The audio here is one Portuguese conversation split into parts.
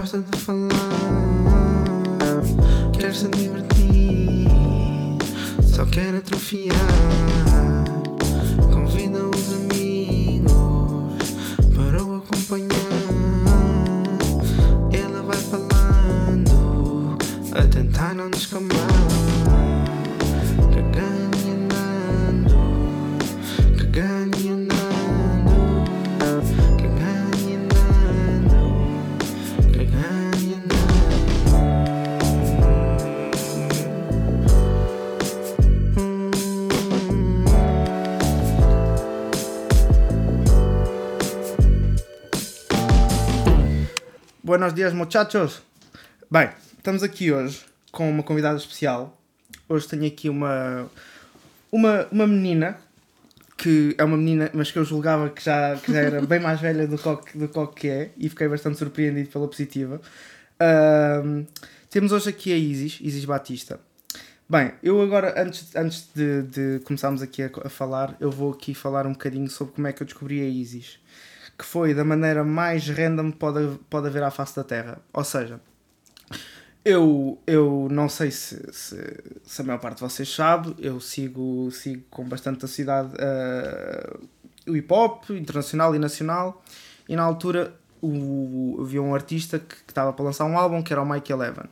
Gosta de falar, quer se divertir, só quer atrofiar. Convida os amigos para o acompanhar. Ela vai falando, a tentar não descamar. Buenos dias, muchachos! Bem, estamos aqui hoje com uma convidada especial. Hoje tenho aqui uma, uma, uma menina que é uma menina, mas que eu julgava que já, que já era bem mais velha do que, do que é e fiquei bastante surpreendido pela positiva. Ahm, temos hoje aqui a Isis, Isis Batista. Bem, eu agora, antes, antes de, de começarmos aqui a, a falar, eu vou aqui falar um bocadinho sobre como é que eu descobri a Isis. Que foi da maneira mais random que pode, pode haver à face da Terra. Ou seja, eu, eu não sei se, se, se a maior parte de vocês sabe, eu sigo, sigo com bastante cidade o hip hop internacional e nacional, e na altura o, havia um artista que estava para lançar um álbum que era o Mike Eleven.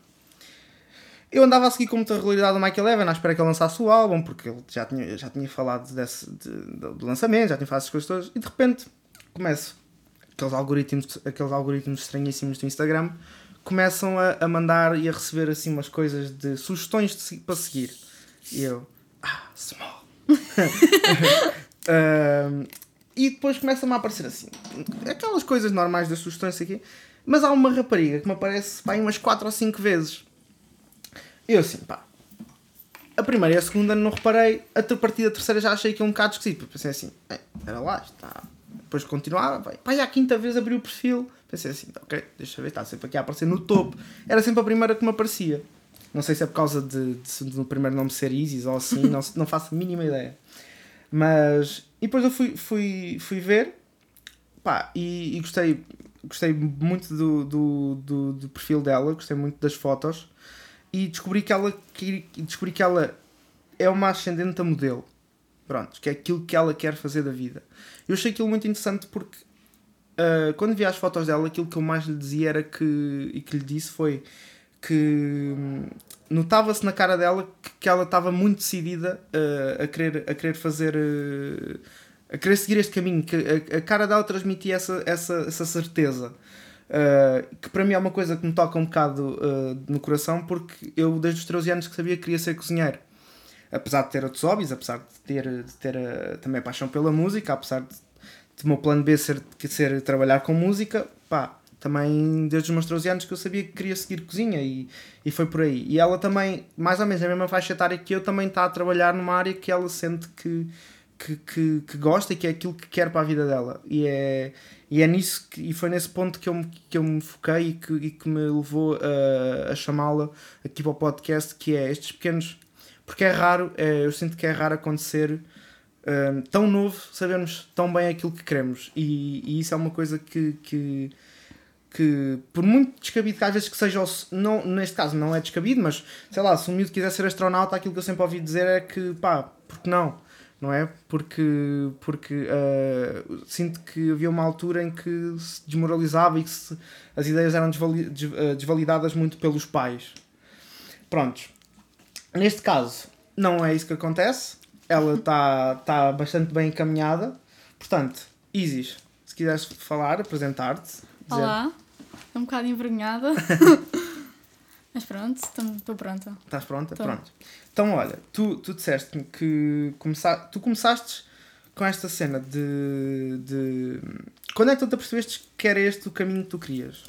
Eu andava a seguir com muita regularidade o Mike Eleven à espera que ele lançasse o álbum, porque ele já tinha, já tinha falado desse, de, de- do lançamento, já tinha falado essas coisas todas, e de repente começo aqueles algoritmos, aqueles algoritmos estranhíssimos do Instagram começam a, a mandar e a receber assim umas coisas de sugestões de para seguir. E eu, ah, small. Ahm, e depois começa-me a aparecer assim, aquelas coisas normais das sugestões aqui, mas há uma rapariga que me aparece pá, umas 4 ou 5 vezes. Eu assim, pá. A primeira e a segunda não reparei, a partir da terceira já achei que é um bocado esquisito. Pensei assim, "É, era lá, está. Depois continuava, vai. Pá, e à quinta vez abri o perfil. Pensei assim, ok, deixa eu ver, está sempre aqui a aparecer no topo. Era sempre a primeira que me aparecia. Não sei se é por causa de, de, de no primeiro nome ser Isis ou assim, não, não faço a mínima ideia. Mas. E depois eu fui, fui, fui ver, pá, e, e gostei, gostei muito do, do, do, do perfil dela, gostei muito das fotos e descobri que ela que, descobri que ela é uma ascendente a modelo. Pronto, que é aquilo que ela quer fazer da vida. Eu achei aquilo muito interessante porque ah, quando vi as fotos dela, aquilo que eu mais lhe dizia era que e que lhe disse foi que hum, notava-se na cara dela que, que ela estava muito decidida ah, a, querer, a querer fazer ah, a querer seguir este caminho, que a, a cara dela transmitia essa, essa, essa certeza. Uh, que para mim é uma coisa que me toca um bocado uh, no coração porque eu desde os 13 anos que sabia que queria ser cozinheiro apesar de ter outros hobbies, apesar de ter, de ter uh, também paixão pela música, apesar de, de meu plano B ser, ser trabalhar com música, pá, também desde os meus 13 anos que eu sabia que queria seguir cozinha e, e foi por aí. E ela também, mais ou menos na mesma faixa etária que eu, também está a trabalhar numa área que ela sente que, que, que, que gosta e que é aquilo que quer para a vida dela. E é, e é nisso que, e foi nesse ponto que eu, que eu me foquei e que, e que me levou a, a chamá-la aqui para o podcast, que é estes pequenos. Porque é raro, é, eu sinto que é raro acontecer hum, tão novo sabermos tão bem aquilo que queremos. E, e isso é uma coisa que, que, que por muito descabido que às vezes que seja, não, neste caso não é descabido, mas sei lá, se um miúdo quiser ser astronauta, aquilo que eu sempre ouvi dizer é que pá, porque não? Não é? Porque, porque ah, sinto que havia uma altura em que se desmoralizava e que se- as ideias eram ah, desvalidadas muito pelos pais. Prontos. Neste caso, não é isso que acontece. Ela está tá bastante bem encaminhada. Portanto, Isis, se quiseres falar, apresentar-te. dizer- Olá, estou um bocado envergonhada. Mas pronto, estou pronta. Estás pronta? Tô. Pronto. Então, olha, tu, tu disseste que começa... tu começaste com esta cena de, de. Quando é que tu te apercebeste que era este o caminho que tu querias?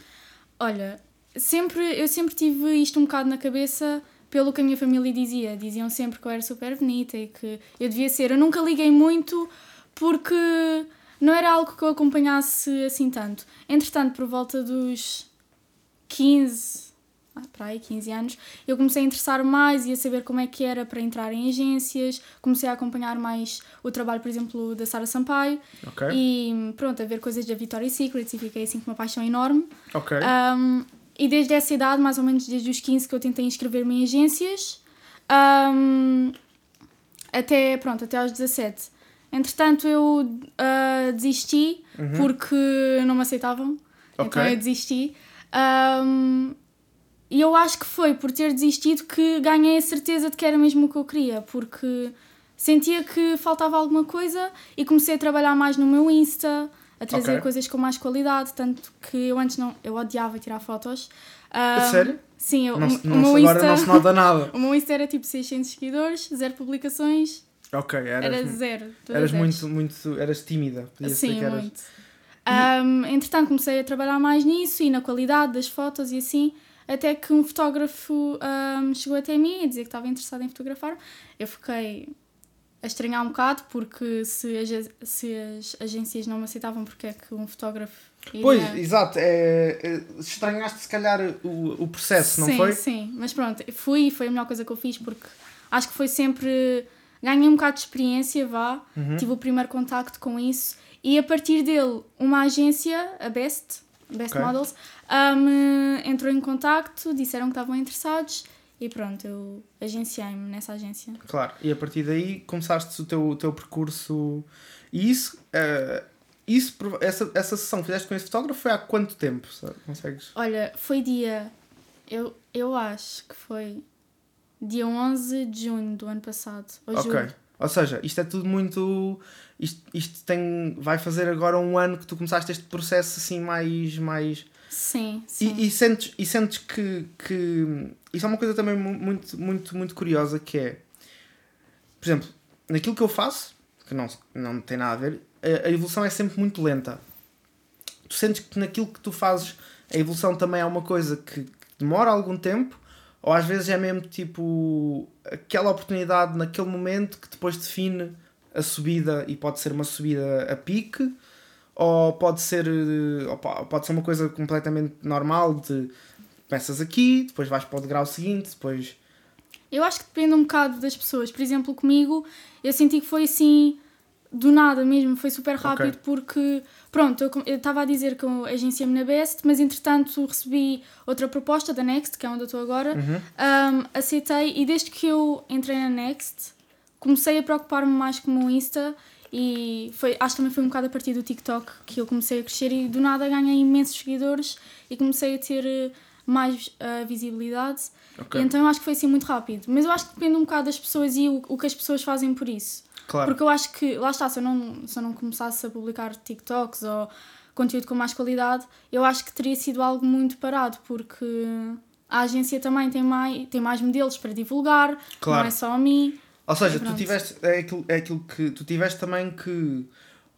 Olha, sempre, eu sempre tive isto um bocado na cabeça pelo que a minha família dizia. Diziam sempre que eu era super bonita e que eu devia ser. Eu nunca liguei muito porque não era algo que eu acompanhasse assim tanto. Entretanto, por volta dos 15, ah, para aí, 15 anos, eu comecei a interessar mais e a saber como é que era para entrar em agências, comecei a acompanhar mais o trabalho, por exemplo, da Sara Sampaio Ok? e pronto, a ver coisas da Victoria's Secret e fiquei assim com uma paixão enorme. Ok. Um, e desde essa idade, mais ou menos desde os 15, que eu tentei inscrever-me em agências, um, até, pronto, até aos 17. Entretanto, eu uh, desisti porque não me aceitavam. Então Ok. eu desisti. Um, e eu acho que foi por ter desistido que ganhei a certeza de que era mesmo o que eu queria, porque sentia que faltava alguma coisa e comecei a trabalhar mais no meu Insta, a trazer Ok. coisas com mais qualidade, tanto que eu antes não, eu odiava tirar fotos. Um, sério? Sim, eu, Não, o, se- o não meu agora Insta, não se nota nada. o meu Insta era tipo 600 seguidores, zero publicações, Ok, eras, era zero. eras zeros. muito, muito. Eras tímida. Sim, eras. muito. Um, entretanto, comecei a trabalhar mais nisso e na qualidade das fotos e assim, até que um fotógrafo um, chegou até mim a dizer que estava interessado em fotografar. Eu fiquei a estranhar um bocado, porque se as, se as agências não me aceitavam, porque é que um fotógrafo iria... Pois, exato. É, é, estranhaste se calhar o, o processo, não sim, foi? Sim, mas pronto, fui e foi a melhor coisa que eu fiz porque acho que foi sempre. Ganhei um bocado de experiência, vá, Uhum. tive o primeiro contacto com isso e a partir dele, uma agência, a Best, Best Ok. Models, um, entrou em contacto, disseram que estavam interessados e pronto, eu agenciei-me nessa agência. Claro, e a partir daí começaste o teu, o teu percurso. E isso, eh, isso, essa, essa sessão que fizeste com esse fotógrafo foi há quanto tempo? Consegues? Olha, foi dia. Eu, eu acho que foi dia 11 de junho do ano passado. Ou Ok. julho. Ou seja, isto é tudo muito. Isto, isto tem, vai fazer agora um ano que tu começaste este processo assim mais. mais Sim, sim. e, e sentes, e sentes que, que. Isso é uma coisa também mu- muito, muito, muito curiosa que é. Por exemplo, naquilo que eu faço, que não, não tem nada a ver, a, a evolução é sempre muito lenta. Tu sentes que naquilo que tu fazes a evolução também é uma coisa que, que demora algum tempo, ou às vezes é mesmo tipo aquela oportunidade naquele momento que depois define a subida e pode ser uma subida a pique, ou pode ser, eh, pode ser uma coisa completamente normal de começas aqui, depois vais para o degrau seguinte, depois. Eu acho que depende um bocado das pessoas. Por exemplo, comigo, eu senti que foi assim, do nada mesmo, foi super rápido, Ok. porque, pronto, eu estava a dizer que eu agenciei-me na Best, mas entretanto recebi outra proposta da Next, que é onde eu estou agora, um, aceitei e desde que eu entrei na Next, comecei a preocupar-me mais com o meu Insta e foi, acho que também foi um bocado a partir do TikTok que eu comecei a crescer e do nada ganhei imensos seguidores e comecei a ter eh, mais eh, visibilidade. Ok. E então eu acho que foi assim muito rápido. Mas eu acho que depende um bocado das pessoas e o, o que as pessoas fazem por isso. Claro. Porque eu acho que, lá está, se eu, não, se eu não começasse a publicar TikToks ou conteúdo com mais qualidade, eu acho que teria sido algo muito parado, porque a agência também tem mais, tem mais modelos para divulgar, Claro. não é só a mim. Ou seja, tu Pronto. tiveste. É aquilo, é aquilo que. Tu tiveste também que.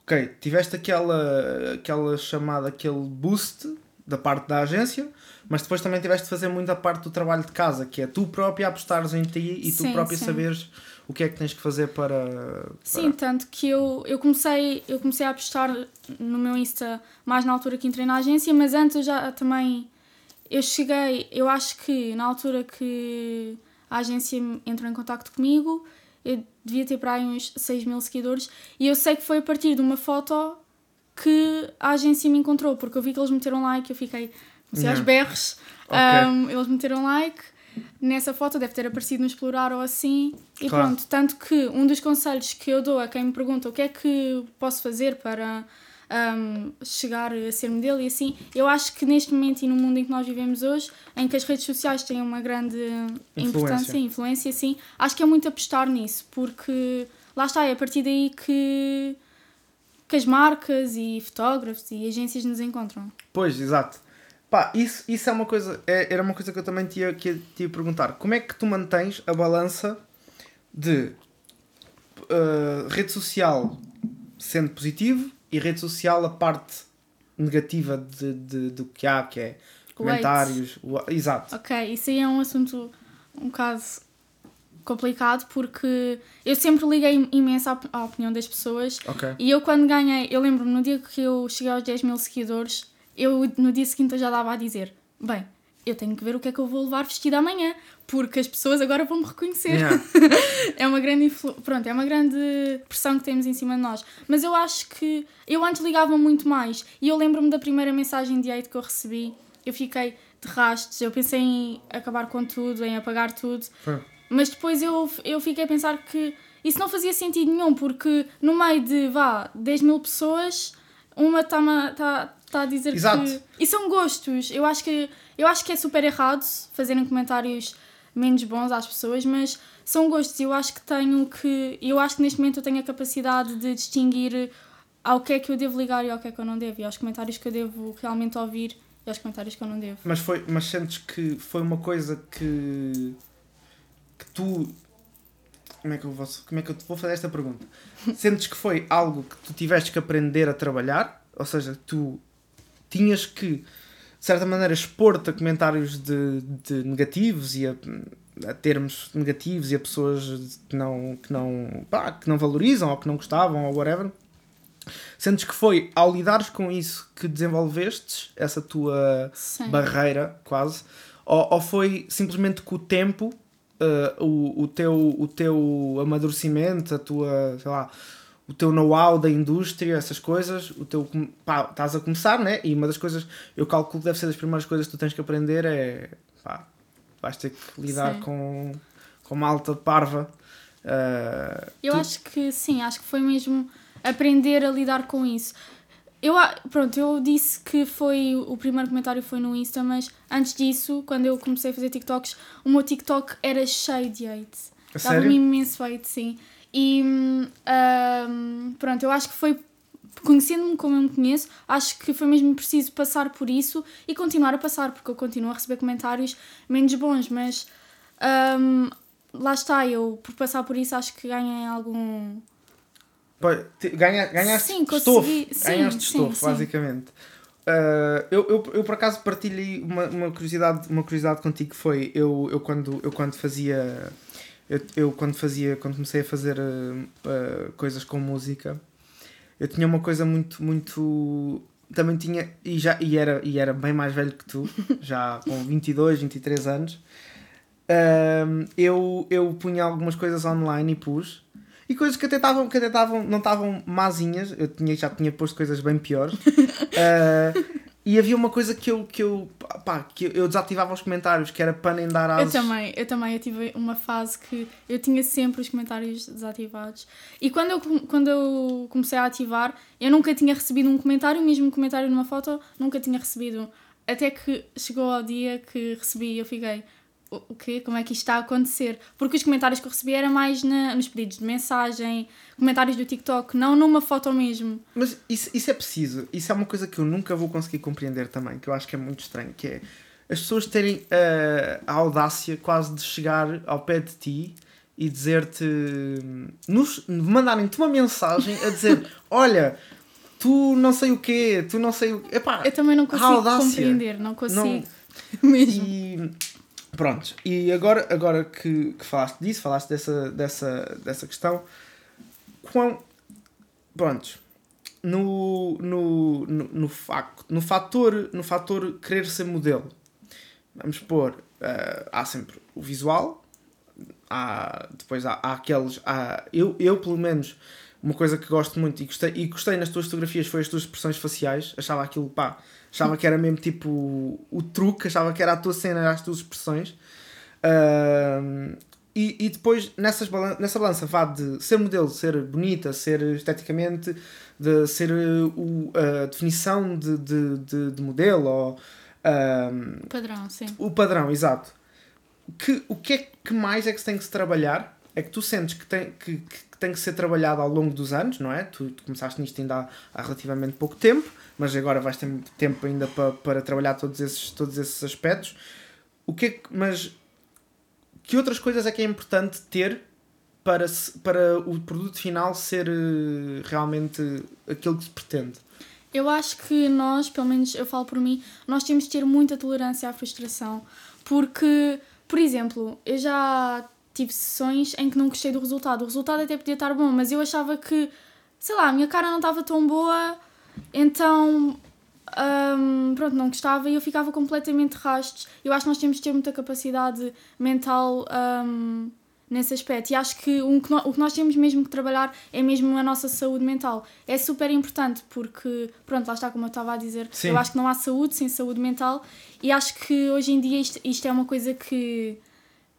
Ok, tiveste aquela, aquela chamada, aquele boost da parte da agência, mas depois também tiveste de fazer muita parte do trabalho de casa, que é tu própria apostares em ti e tu Sim, própria sim. saberes o que é que tens que fazer para. para- Sim, tanto que eu, eu, comecei, eu comecei a apostar no meu Insta mais na altura que entrei na agência, mas antes eu já também. Eu cheguei, eu acho que na altura que a agência entrou em contacto comigo, eu devia ter para aí uns 6 mil seguidores e eu sei que foi a partir de uma foto que a agência me encontrou, porque eu vi que eles meteram like, eu fiquei comecei aos Yeah. berros, Ok. um, eles meteram like. Nessa foto deve ter aparecido no Explorar ou assim. E Claro. pronto, tanto que um dos conselhos que eu dou a quem me pergunta o que é que posso fazer para um, chegar a ser modelo e assim, eu acho que neste momento e no mundo em que nós vivemos hoje, em que as redes sociais têm uma grande importância e influência, sim, acho que é muito apostar nisso, porque lá está, é a partir daí que, que as marcas e fotógrafos e agências nos encontram. Pois, exato. Pá, isso, isso é uma coisa. é- era uma coisa que eu também ia, que te ia perguntar. Como é que tu mantens a balança de uh, rede social sendo positivo e rede social a parte negativa de, de, do que há, que é comentários. o- exato. Ok, isso aí é um assunto um bocado complicado porque eu sempre liguei imenso à, opinião das pessoas Ok. e eu quando ganhei, eu lembro-me no dia que eu cheguei aos 10 mil seguidores, eu no dia seguinte eu já dava a dizer, bem, eu tenho que ver o que é que eu vou levar vestida amanhã, porque as pessoas agora vão me reconhecer. Yeah. é uma grande influ... pronto, é uma grande pressão que temos em cima de nós. Mas eu acho que eu antes ligava muito mais e eu lembro-me da primeira mensagem de hate que eu recebi. Eu fiquei de rastos. Eu pensei em acabar com tudo, em apagar tudo. Foi. Mas depois eu, eu fiquei a pensar que isso não fazia sentido nenhum, porque no meio de, vá, 10 mil pessoas, uma está tá, tá a dizer Exato. que... E são gostos. Eu acho, que, eu acho que é super errado fazerem comentários menos bons às pessoas, mas são gostos. Eu acho que tenho que... Eu acho que neste momento eu tenho a capacidade de distinguir ao que é que eu devo ligar e ao que é que eu não devo. E aos comentários que eu devo realmente ouvir e aos comentários que eu não devo. Mas, foi, mas sentes que foi uma coisa que. que tu. Como é que eu vou, como é que eu te vou fazer esta pergunta? Sentes que foi algo que tu tiveste que aprender a trabalhar? Ou seja, tu tinhas que, de certa maneira, expor-te a comentários de, de negativos e a, a termos negativos e a pessoas que não, que, não, pá, que não valorizam ou que não gostavam ou whatever? Sentes que foi ao lidares com isso que desenvolvestes essa tua Sim. barreira, quase? Ou, ou foi simplesmente com o tempo, uh, o, o, teu, o teu amadurecimento, a tua, sei lá, o teu know-how da indústria, essas coisas, o teu, pá, estás a começar, né? E uma das coisas, eu calculo que deve ser das primeiras coisas que tu tens que aprender é, pá, vais ter que lidar Sim. com, com uma alta parva. Uh, Eu tu- acho que sim, acho que foi mesmo aprender a lidar com isso. Eu, pronto, eu disse que foi o primeiro comentário foi no Insta, mas antes disso, quando eu comecei a fazer TikToks, o meu TikTok era cheio de hate. Dava-me imenso hate, sim. E hum, hum, pronto, eu acho que foi, conhecendo-me como eu me conheço, acho que foi mesmo preciso passar por isso e continuar a passar, porque eu continuo a receber comentários menos bons, mas hum, lá está, eu por passar por isso acho que ganhei algum. Ganha, ganhaste Sim, estofo. consegui- sim, ganhaste sim, estofo, sim. basicamente. Uh, eu, eu, eu por acaso partilhei uma, uma, curiosidade, uma curiosidade contigo que foi eu, eu, quando, eu quando fazia eu, eu quando fazia quando comecei a fazer uh, uh, coisas com música eu tinha uma coisa muito muito também tinha e já e era e era bem mais velho que tu já com 22 23 anos um, eu, eu punha algumas coisas online e pus e coisas que até estavam que até estavam não estavam mazinhas eu tinha já tinha posto coisas bem piores Uh, e havia uma coisa que eu que eu pá, que eu desativava os comentários que era para nem dar Eu asas também, eu também, eu tive uma fase que eu tinha sempre os comentários desativados. E quando eu, quando eu comecei a ativar, eu nunca tinha recebido um comentário, mesmo um comentário numa foto, nunca tinha recebido. Até que chegou ao dia que recebi e eu fiquei, quê? Como é que isto está a acontecer? Porque os comentários que eu recebi eram mais na, nos pedidos de mensagem, comentários do TikTok, não numa foto mesmo. Mas isso, isso é preciso. Isso é uma coisa que eu nunca vou conseguir compreender também, que eu acho que é muito estranho, que é as pessoas terem eh, a audácia quase de chegar ao pé de ti e dizer-te... nos- Mandarem-te uma mensagem a dizer olha, tu não sei o quê, tu não sei o quê. Epá, Eu também não consigo compreender, não consigo Não- mesmo. E pronto, e agora, agora que, que falaste disso, falaste dessa, dessa, dessa questão, quão. Pronto, no, no, no, no, facto, no, fator, no fator querer ser modelo, vamos pôr, eh, há sempre o visual, há, depois há, há aqueles. Há, eu, eu, pelo menos, uma coisa que gosto muito e gostei, e gostei nas tuas fotografias foi as tuas expressões faciais. Achava aquilo, pá, achava que era mesmo tipo o truque, achava que era a tua cena, as tuas expressões. Ahm, e, e depois nessas balan nessa balança vá de ser modelo, ser bonita, ser esteticamente, de ser uh, o, a definição de, de, de, de modelo ou ahm, Padrão, sim. o padrão, exato. Que, o que é que mais é que se tem que se trabalhar? É que tu sentes que tem que, que, tem que ser trabalhado ao longo dos anos, não é? Tu, tu começaste nisto ainda há, há relativamente pouco tempo, mas agora vais ter tempo ainda para, para trabalhar todos esses, todos esses aspectos. O que é que, mas que outras coisas é que é importante ter para, para o produto final ser eh, realmente aquilo que se pretende? Eu acho que nós, pelo menos eu falo por mim, nós temos de ter muita tolerância à frustração. Porque, por exemplo, eu já tive sessões em que não gostei do resultado. O resultado até podia estar bom, mas eu achava que, sei lá, a minha cara não estava tão boa, então. hum, pronto, não gostava e eu ficava completamente rastos. Eu acho que nós temos de ter muita capacidade mental hum, nesse aspecto. E acho que o que, nós, o que nós temos mesmo que trabalhar é mesmo a nossa saúde mental. É super importante porque, pronto, lá está como eu estava a dizer, Sim. eu acho que não há saúde sem saúde mental e acho que hoje em dia isto, isto é uma coisa que,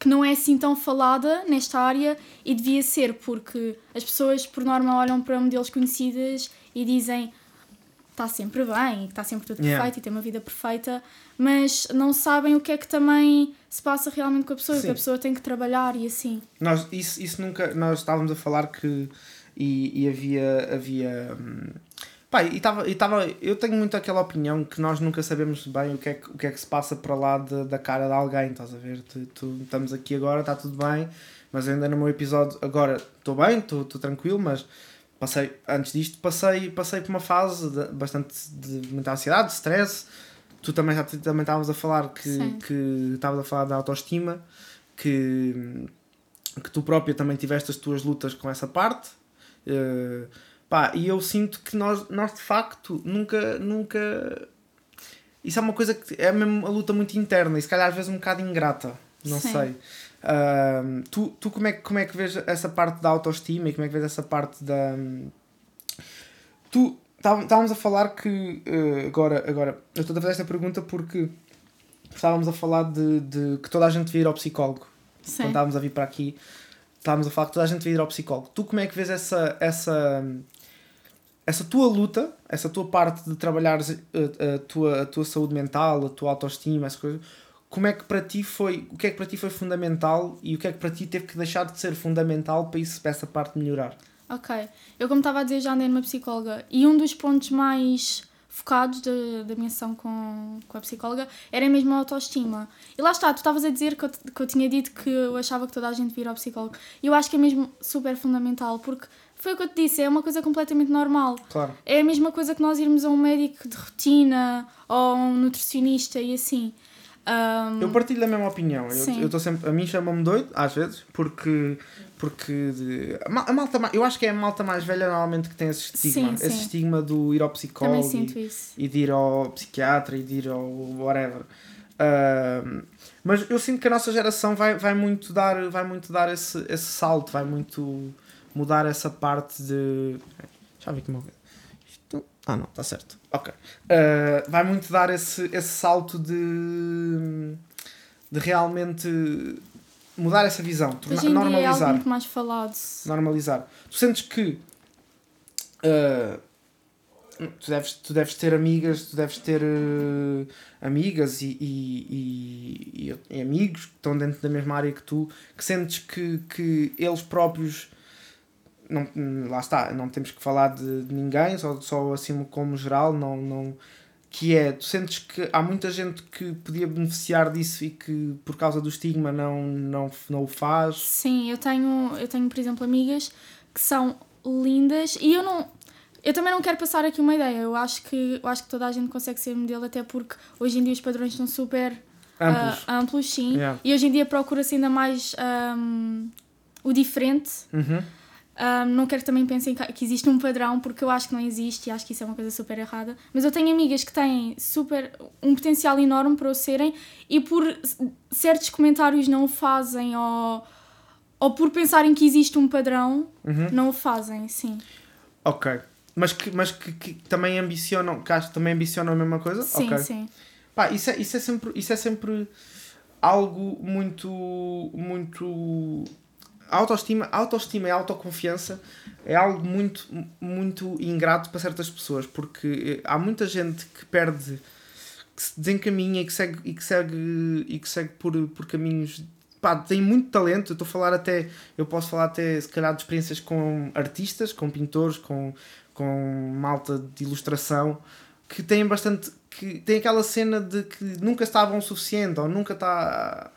que não é assim tão falada nesta área e devia ser porque as pessoas por norma olham para modelos conhecidas e dizem está sempre bem, está sempre tudo Yeah. perfeito e tem uma vida perfeita, mas não sabem o que é que também se passa realmente com a pessoa, Sim. que a pessoa tem que trabalhar e assim. Nós, isso, isso nunca. Nós estávamos a falar que. E, e havia. havia hum, pá, e estava. E tava, eu tenho muito aquela opinião que nós nunca sabemos bem o que é que, o que, é que se passa para lá de- da cara de alguém, estás a ver? Tu, tu- estamos aqui agora, está tudo bem, mas ainda no meu episódio. Agora estou bem, estou tranquilo, mas. Passei, antes disto, passei, passei por uma fase de, bastante de muita ansiedade, de stress. Tu também, já, também estavas a falar que Sim. que estavas a falar da autoestima, que, que tu própria também tiveste as tuas lutas com essa parte. Eh, pá, e eu sinto que nós, nós de facto nunca, nunca. Isso é uma coisa que é mesmo uma luta muito interna e se calhar às vezes um bocado ingrata. Não Sim. sei. Ahm, tu, tu como, é, que- como é que vês essa parte da autoestima e como é que vês essa parte da. Tu tá- estávamos a falar que eh, agora, agora eu estou a fazer esta pergunta porque estávamos a falar de, de que toda a gente devia ir ao psicólogo quando Sim. estávamos a vir para aqui, estávamos a falar que toda a gente devia ir ao psicólogo. Tu como é que vês essa, essa, essa tua luta, essa tua parte de trabalhar a, a, tua, a tua saúde mental, a tua autoestima, essas coisas, como é que para ti foi, o que é que para ti foi fundamental e o que é que para ti teve que deixar de ser fundamental para isso, para essa parte melhorar? Ok. Eu, como estava a dizer, já andei numa psicóloga e um dos pontos mais focados da, minha sessão com, com a psicóloga era mesmo a autoestima. E lá está, tu estavas a dizer que eu, que eu tinha dito que eu achava que toda a gente vir ao psicólogo. E eu acho que é mesmo super fundamental, porque foi o que eu te disse, é uma coisa completamente normal. Claro. É a mesma coisa que nós irmos a um médico de rotina ou a um nutricionista e assim. Ahm, Eu partilho da mesma opinião. Eu Sim. eu estou sempre. A mim chama-me doido, às vezes, porque. Porque de- a ma- a malta, ma- eu acho que é a malta mais velha normalmente que tem esse estigma. Sim, esse sim. estigma do ir ao psicólogo e, e de ir ao psiquiatra e de ir ao whatever. Ahm, mas eu sinto que a nossa geração vai, vai muito dar, vai muito dar esse, esse salto, vai muito mudar essa parte de. Já vi que uma vez. Isto... Ah, não, está certo. Ok. Ah, vai muito dar esse, esse salto de. de realmente mudar essa visão, torna- Hoje em dia é algo normalizar. muito mais falado. normalizar. Tu sentes que ah, tu, deves, tu deves ter amigas, tu deves ter ah, amigas e, e, e- e- e amigos que estão dentro da mesma área que tu, que sentes que, que eles próprios não, lá está, não temos que falar de, de ninguém, só, só assim como geral, não, não, que é, tu sentes que há muita gente que podia beneficiar disso e que por causa do estigma não, não, não o faz. Sim, eu tenho, eu tenho, por exemplo, amigas que são lindas e eu não. Eu também não quero passar aqui uma ideia. Eu acho que, eu acho que toda a gente consegue ser modelo, até porque hoje em dia os padrões são super Amplos. ah, amplos sim. Yeah. E hoje em dia procura-se ainda mais ahm, o diferente. Uhum. Ahm, não quero que também pensem que existe um padrão, porque eu acho que não existe e acho que isso é uma coisa super errada. Mas eu tenho amigas que têm super, um potencial enorme para o serem e por certos comentários não o fazem ou, ou por pensarem que existe um padrão, Uhum. não o fazem, sim. Ok. Mas que, mas que, que também ambicionam, que acho que também ambicionam a mesma coisa? Sim, ok. sim. Pá, isso é, isso é sempre, isso é sempre algo muito, muito autoestima, autoestima e autoconfiança é algo muito, muito ingrato para certas pessoas, porque eh, há muita gente que perde, que se desencaminha e que segue, e que segue, e que segue por, por caminhos. Pá, tem muito talento. Eu estou a falar até, eu posso falar até se calhar de experiências com artistas, com pintores, com, com malta de ilustração que têm bastante. que tem aquela cena de que nunca está bom o suficiente ou nunca está.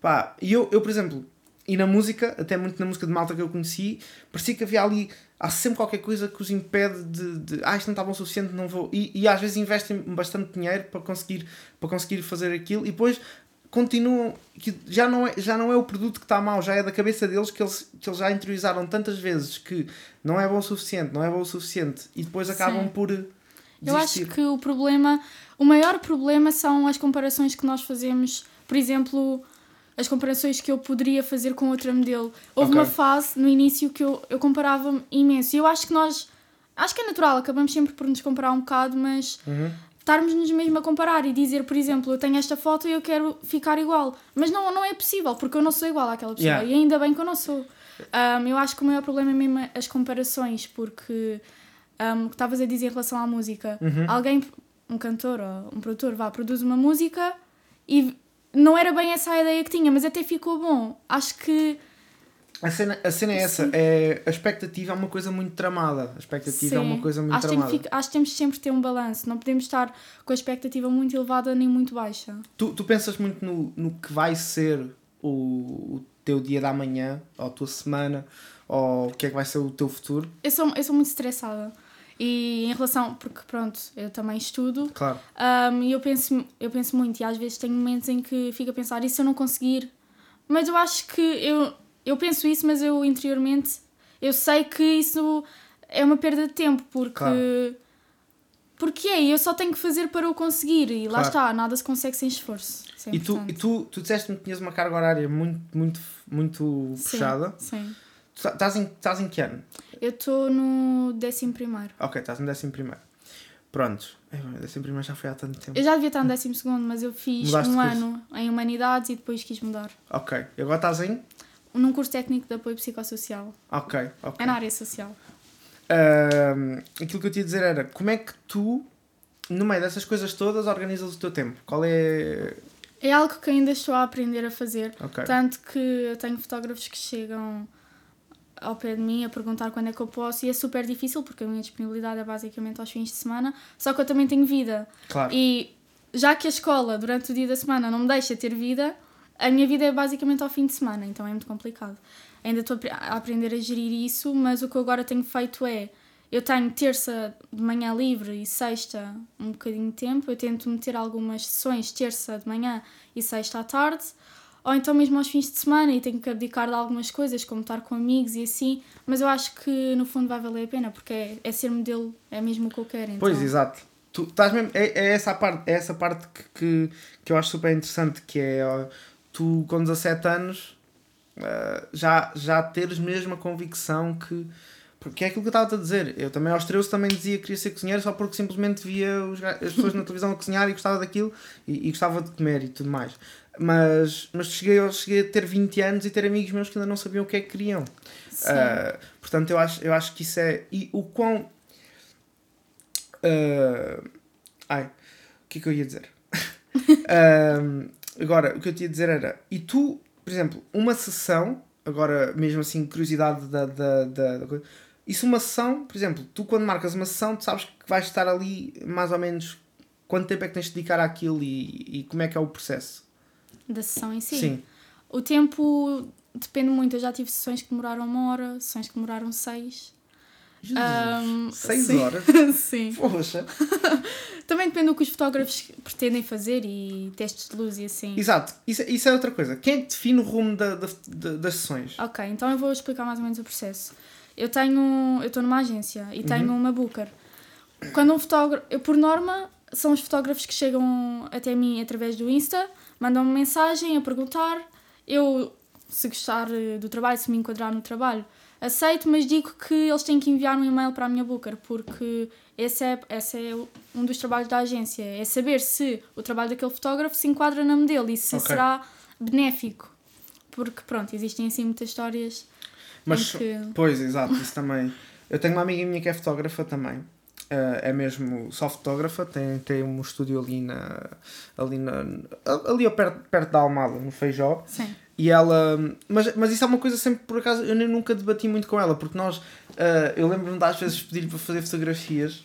Pá, e eu, eu, por exemplo, e na música, até muito na música de malta que eu conheci, parecia que havia ali. Há sempre qualquer coisa que os impede de. de ah, isto não está bom o suficiente, não vou. E, e às vezes investem bastante dinheiro para conseguir, para conseguir fazer aquilo e depois continuam. que já não, é, já não é o produto que está mal, já é da cabeça deles que eles, que eles já interiorizaram tantas vezes que não é bom o suficiente, não é bom o suficiente e depois acabam Sim. por. Eu acho desistir. que o problema, o maior problema são as comparações que nós fazemos, por exemplo, as comparações que eu poderia fazer com outra modelo. Houve Ok. uma fase no início que eu, eu comparava-me imenso. E eu acho que nós. Acho que é natural, acabamos sempre por nos comparar um bocado, mas Uhum. estarmos-nos mesmo a comparar e dizer, por exemplo, eu tenho esta foto e eu quero ficar igual. Mas não, não é possível, porque eu não sou igual àquela pessoa. Yeah. E ainda bem que eu não sou. Um, eu acho que o maior problema é mesmo as comparações, porque um, o que estavas a dizer em relação à música, Uhum. alguém, um cantor ou um produtor, vá, produz uma música e não era bem essa a ideia que tinha, mas até ficou bom. Acho que A cena, a cena é essa, é, a expectativa é uma coisa muito tramada. A expectativa é uma sim, coisa muito acho, que que tramada. ficar- acho que temos sempre de ter um balanço, não podemos estar com a expectativa muito elevada nem muito baixa. Tu, tu pensas muito no, no que vai ser o, o teu dia da manhã, ou a tua semana, ou o que é que vai ser o teu futuro? Eu sou, eu sou muito estressada. E em relação, porque pronto, eu também estudo, Claro. Um, e eu penso, eu penso muito, e às vezes tenho momentos em que fico a pensar, e se eu não conseguir? Mas eu acho que eu, eu penso isso, mas eu interiormente eu sei que isso é uma perda de tempo, porque. Claro. Porque é, eu só tenho que fazer para o conseguir, e lá Claro. está, nada se consegue sem esforço. É E tu, e tu, tu disseste-me que tinhas uma carga horária muito, muito, muito Sim, puxada. Sim. Tá- Estás em, estás em que ano? Eu estou no décimo primeiro. Ok, estás no décimo primeiro. Pronto. Ai, mano, décimo primeiro já foi há tanto tempo. Eu já devia estar no décimo segundo, mas eu fiz Mudaste um curso? ano em Humanidades e depois quis mudar. Ok. E agora estás em? Num curso técnico de apoio psicossocial. Ok, ok. É na área social. Aquilo que eu te ia dizer era como é que tu, no meio dessas coisas todas, organizas o teu tempo? Qual é. É algo que ainda estou a aprender a fazer. Ok. Tanto que eu tenho fotógrafos que chegam ao pé de mim a perguntar quando é que eu posso e é super difícil porque a minha disponibilidade é basicamente aos fins de semana. Só que eu também tenho vida. Claro. E já que a escola durante o dia da semana não me deixa ter vida, a minha vida é basicamente ao fim de semana, então é muito complicado. Ainda estou a apre- a aprender a gerir isso, mas o que eu agora tenho feito é eu tenho terça de manhã livre e sexta um bocadinho de tempo. Eu tento meter algumas sessões terça de manhã e sexta à tarde, ou então mesmo aos fins de semana e tenho que abdicar de algumas coisas, como estar com amigos e assim. Mas eu acho que no fundo vai valer a pena, porque é, é ser modelo, é mesmo o que eu quero. Então, Pois, exato. Tu estás mesmo, é, é essa parte, é essa parte que, que, que eu acho super interessante, que é tu com 17 anos ah, já, já teres mesmo a convicção que. Porque é aquilo que eu estava a dizer. Eu também aos 13 também dizia que queria ser cozinheiro só porque simplesmente via os, as pessoas na televisão a cozinhar e gostava daquilo e, e gostava de comer e tudo mais. Mas, mas cheguei, eu cheguei a ter 20 anos e ter amigos meus que ainda não sabiam o que é que queriam. Ah, portanto, eu acho, eu acho que isso é. E o quão. ah, ai, o que é que eu ia dizer? Ah, agora, o que eu te ia dizer era. E tu, por exemplo, uma sessão, agora mesmo assim, curiosidade da, da, da, da coisa. Isso, uma sessão, por exemplo, tu quando marcas uma sessão, tu sabes que vais estar ali mais ou menos. Quanto tempo é que tens de dedicar àquilo e, e como é que é o processo? Da sessão em si. Sim. O tempo depende muito. Eu já tive sessões que demoraram uma hora, sessões que demoraram seis. Jesus, Ahm, seis sim. horas? sim. Poxa! Também depende do que os fotógrafos pretendem fazer e testes de luz e assim. Exato, isso, isso é outra coisa. Quem é que define o rumo da- da- das sessões? Ok, então eu vou explicar mais ou menos o processo. Eu tenho, eu estou numa agência e tenho uma booker. Quando um fotógrafo, eu por norma são os fotógrafos que chegam até mim através do Insta, mandam-me mensagem a perguntar, eu se gostar eh, do trabalho, se me enquadrar no trabalho, aceito, mas digo que eles têm que enviar um e-mail para a minha booker, porque esse é, esse é um dos trabalhos da agência, é saber se o trabalho daquele fotógrafo se enquadra na modelo e se Ok. será benéfico. Porque pronto, existem assim muitas histórias Mas, que... pois, exato, isso também. Eu tenho uma amiga minha que é fotógrafa também. Eh, é mesmo só fotógrafa, tem, tem um estúdio ali na. ali, na, ali perto, perto da Almada, no Feijó. Sim. E ela. Mas, mas isso é uma coisa sempre, por acaso, eu nem nunca debati muito com ela, porque nós. eh, eu lembro-me de às vezes pedir para fazer fotografias,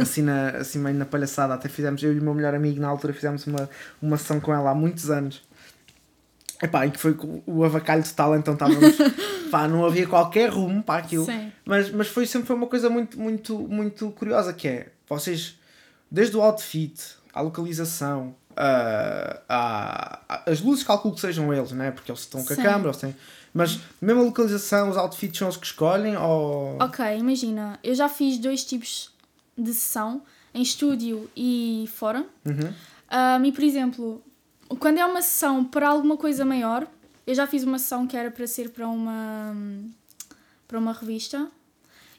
assim, na, assim meio na palhaçada. Até fizemos, eu e o meu melhor amigo na altura fizemos uma, uma sessão com ela há muitos anos. Epá, em que foi com o avacalho total, então estávamos. pá, não havia qualquer rumo para aquilo. Sim. Mas, mas foi sempre foi uma coisa muito, muito, muito curiosa que é, vocês, desde o outfit, à localização, a, a, a- as luzes calculo que sejam eles, né? Porque eles estão com a Sim. câmera, eles têm, mas mesmo a localização, os outfits são os que escolhem ou... Ok, imagina, eu já fiz dois tipos de sessão, em estúdio e fora. Uhum. Um, e, por exemplo, quando é uma sessão para alguma coisa maior, eu já fiz uma sessão que era para ser para uma, para uma revista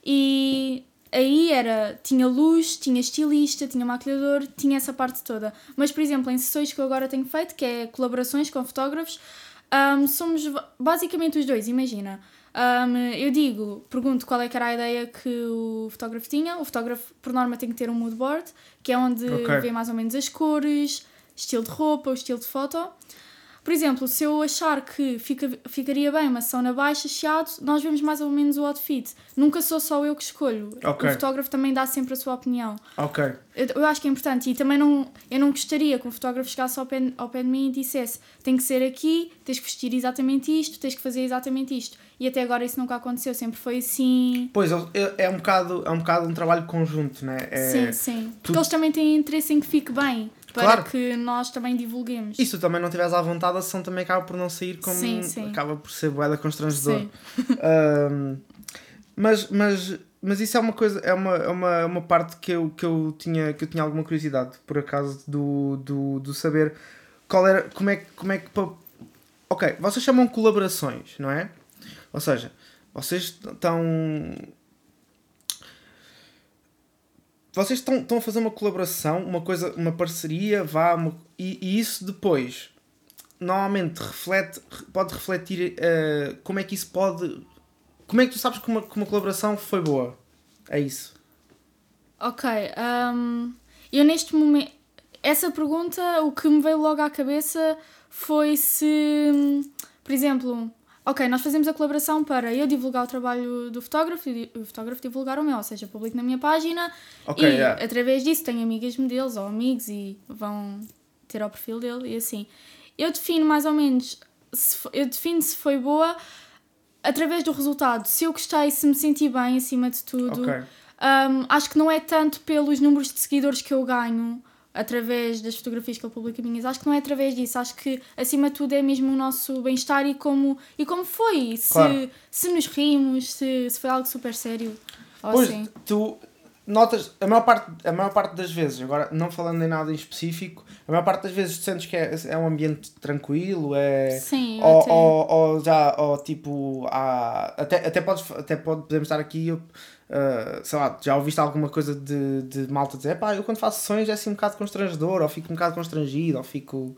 e aí era, tinha luz, tinha estilista, tinha maquilhador, tinha essa parte toda. Mas, por exemplo, em sessões que eu agora tenho feito, que é colaborações com fotógrafos, um, somos basicamente os dois, imagina. Um, eu digo, pergunto qual é que era a ideia que o fotógrafo tinha. O fotógrafo, por norma, tem que ter um mood board, que é onde okay. vê mais ou menos as cores, estilo de roupa, o estilo de foto. Por exemplo, se eu achar que fica, ficaria bem uma sessão na baixa, chiado, nós vemos mais ou menos o outfit. Nunca sou só eu que escolho. Okay. O fotógrafo também dá sempre a sua opinião. Ok. Eu, eu, acho que é importante. E também não, eu não gostaria que o fotógrafo chegasse ao pé, ao pé de mim e dissesse tem que ser aqui, tens que vestir exatamente isto, tens que fazer exatamente isto. E até agora isso nunca aconteceu, sempre foi assim. Pois, é, é um bocado, é um bocado um trabalho conjunto, né? É, sim, sim. Tu... Porque eles também têm interesse em que fique bem para claro. que nós também divulguemos. E se tu também não estiveres à vontade, a sessão também acaba por não sair como. Sim, sim. acaba por ser boeda constrangedor. Sim. um, mas, mas, mas isso é uma coisa, é uma, é uma, uma parte que eu, que, eu tinha, que eu tinha alguma curiosidade, por acaso, do, do, do saber qual era, como é, como é que. Ok, vocês chamam colaborações, não é? Ou seja, vocês estão vocês estão, estão a fazer uma colaboração, uma coisa, uma parceria, vá, uma, e, e, isso depois normalmente reflete, pode refletir uh, como é que isso pode. Como é que tu sabes que uma, que uma colaboração foi boa? É isso. Ok. Um, eu neste momento. Essa pergunta, o que me veio logo à cabeça foi se, por exemplo, ok, nós fazemos a colaboração para eu divulgar o trabalho do fotógrafo e o fotógrafo divulgar o meu, ou seja, publico na minha página okay, e yeah. através disso tenho amigas deles ou amigos e vão ter ao perfil dele e assim. Eu defino mais ou menos, se, eu defino se foi boa através do resultado. Se eu gostei, se me senti bem acima de tudo. Okay. Um, acho que não é tanto pelos números de seguidores que eu ganho através das fotografias que ele publica minhas. Acho que não é através disso. Acho que, acima de tudo, é mesmo o nosso bem-estar e como, e como foi. Se, claro. se nos rimos, se, se foi algo super sério. Pois, assim. tu notas, a maior, parte, a maior parte das vezes, agora não falando em nada em específico, a maior parte das vezes tu sentes que é, é um ambiente tranquilo, é. Sim, ou, ou, ou, já, ou tipo, há, até, até, podes, até pode, podemos estar aqui. Eu, Uh, sei lá, já ouviste alguma coisa de, de malta dizer, pá, eu quando faço sessões é assim um bocado constrangedor, ou fico um bocado constrangido, ou fico.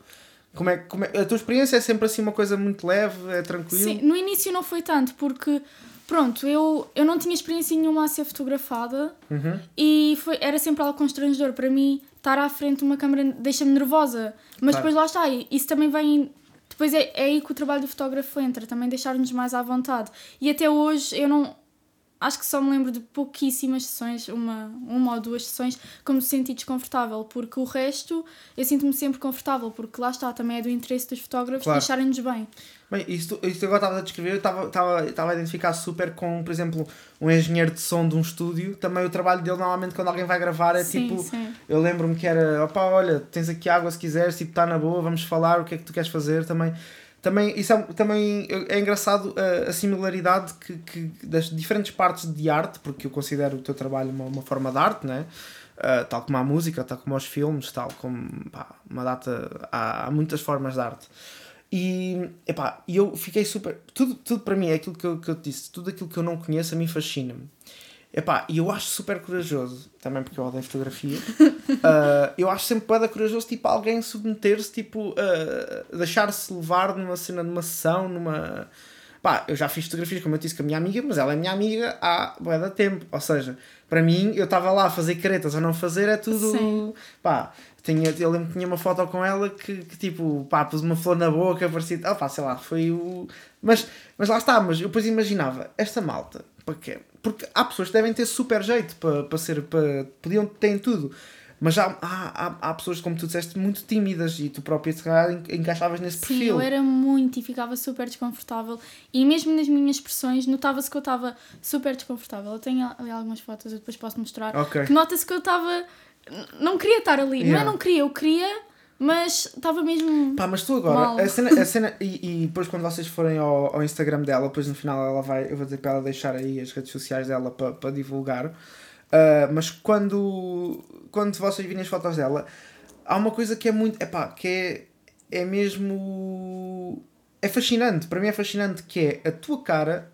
Como é, como é, a tua experiência é sempre assim uma coisa muito leve, é tranquilo? Sim, no início não foi tanto, porque pronto, eu, eu não tinha experiência nenhuma a ser fotografada uhum. e foi, era sempre algo constrangedor. Para mim, estar à frente de uma câmera deixa-me nervosa. Mas claro. depois lá está, isso também vem. Depois é, é aí que o trabalho do fotógrafo entra, também deixar-nos mais à vontade. E até hoje eu não acho que só me lembro de pouquíssimas sessões, uma, uma ou duas sessões, como me senti desconfortável, porque o resto eu sinto-me sempre confortável, porque lá está, também é do interesse dos fotógrafos claro. deixarem-nos bem. Bem, isto, isto agora estava a descrever, eu estava, estava, estava a identificar super com, por exemplo, um engenheiro de som de um estúdio. Também o trabalho dele, normalmente, quando alguém vai gravar, é sim, tipo. Sim. Eu lembro-me que era: opa, olha, tens aqui água se quiseres, tipo, está na boa, vamos falar, o que é que tu queres fazer também também, isso é, também é engraçado a, a similaridade que, que, das diferentes partes de arte, porque eu considero o teu trabalho uma, uma forma de arte, né? Uh, tal como a música, tal como os filmes, tal como pá, uma data. Há, há muitas formas de arte. E epá, eu fiquei super. Tudo, tudo para mim é aquilo que eu, que eu disse, tudo aquilo que eu não conheço a mim fascina-me. Epá, e eu acho super corajoso, também porque eu odeio fotografia, uh, eu acho sempre bada corajoso, tipo, alguém submeter-se, tipo, uh, deixar-se levar numa cena, numa sessão, numa... Pá, eu já fiz fotografias, como eu disse, com a minha amiga, mas ela é minha amiga há bué tempo, ou seja, para mim, eu estava lá a fazer caretas ou não fazer, é tudo... Sim. Pá, tinha, eu lembro que tinha uma foto com ela que, que tipo, pá, pus uma flor na boca, parecia... Ah, pá, sei lá, foi o... Mas, mas lá está, mas eu depois imaginava, esta malta, para quê? Porque há pessoas que devem ter super jeito para, para ser. Para, podiam ter tudo. Mas há, há, há, há pessoas, como tu disseste, muito tímidas e tu própria se calhar encaixavas nesse perfil. Sim, eu era muito e ficava super desconfortável. E mesmo nas minhas expressões, notava-se que eu estava super desconfortável. Eu tenho ali algumas fotos, eu depois posso mostrar. Okay. Que nota-se que eu estava. Não queria estar ali. Yeah. Não é não queria, eu queria mas estava mesmo. Pá, mas tu agora, a cena, a cena e, e depois quando vocês forem ao, ao Instagram dela, depois no final ela vai, eu vou dizer para ela deixar aí as redes sociais dela para, para divulgar. Uh, mas quando, quando vocês virem as fotos dela, há uma coisa que é muito. Epá, que é. é mesmo. É fascinante, para mim é fascinante que é a tua cara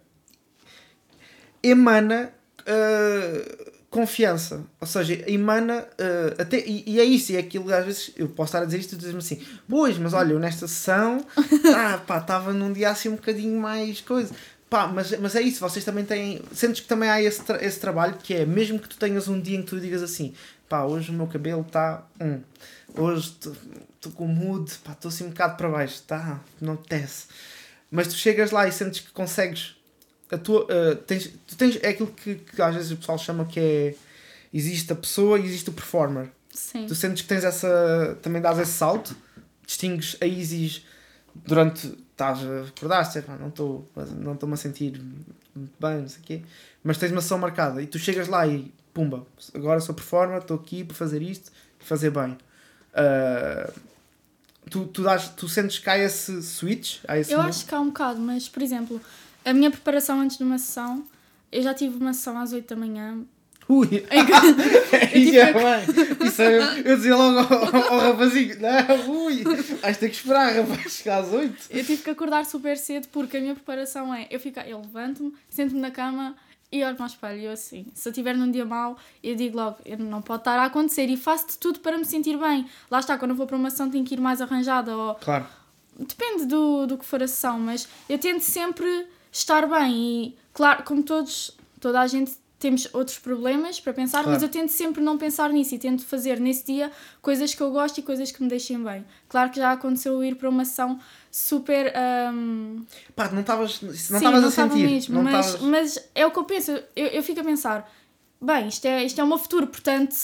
emana uh, confiança. Ou seja, emana uh, até. E, e, é isso, e é aquilo às vezes eu posso estar a dizer isto e dizer-me assim, pois, mas olha, eu nesta sessão ah, pá, estava num dia assim um bocadinho mais coisa. Pá, mas, mas é isso, vocês também têm. Sentes que também há esse, tra esse trabalho que é, mesmo que tu tenhas um dia em que tu digas assim, pá, hoje o meu cabelo está. Hum, hoje estou com mood, pá, estou assim um bocado para baixo, tá, não apetece. Mas tu chegas lá e sentes que consegues. A tua, uh, tens, tu tens, é aquilo que, que às vezes o pessoal chama que é. Existe a pessoa e existe o performer. Sim. Tu sentes que tens essa. Também dás esse salto, distingues a Isis durante estás a acordar, não estou não estou-me a sentir bem, não sei o quê, mas tens uma sessão marcada e tu chegas lá e pumba, agora sou performer, estou aqui para fazer isto e fazer bem. Uh, tu, tu, dás, tu sentes que há esse switch? Há esse eu acho que há um bocado, mas por exemplo, a minha preparação antes de uma sessão, eu já tive uma sessão às 8 da manhã Ui! É bem! Isso é, eu dizia logo ao, ao, rapazinho: Não, ui! Vais ter que esperar, rapaz, chegar às 8. Eu tive que acordar super cedo porque a minha preparação é: eu, fico, eu levanto-me, sento-me na cama e olho para o espelho. Eu assim, se eu estiver num dia mau, eu digo logo: não pode estar a acontecer e faço de tudo para me sentir bem. Lá está, quando eu vou para uma sessão, tenho que ir mais arranjada. Ou... Claro. Depende do, do que for a sessão, mas eu tento sempre estar bem e, claro, como todos, toda a gente temos outros problemas para pensar, claro. mas eu tento sempre não pensar nisso e tento fazer nesse dia coisas que eu gosto e coisas que me deixem bem. Claro que já aconteceu ir para uma sessão super. Um... Pá, não estavas não estavas a sentir. Mesmo, não mas, tavas... mas é o que eu penso. Eu, eu fico a pensar, bem, isto é, isto é o meu futuro, portanto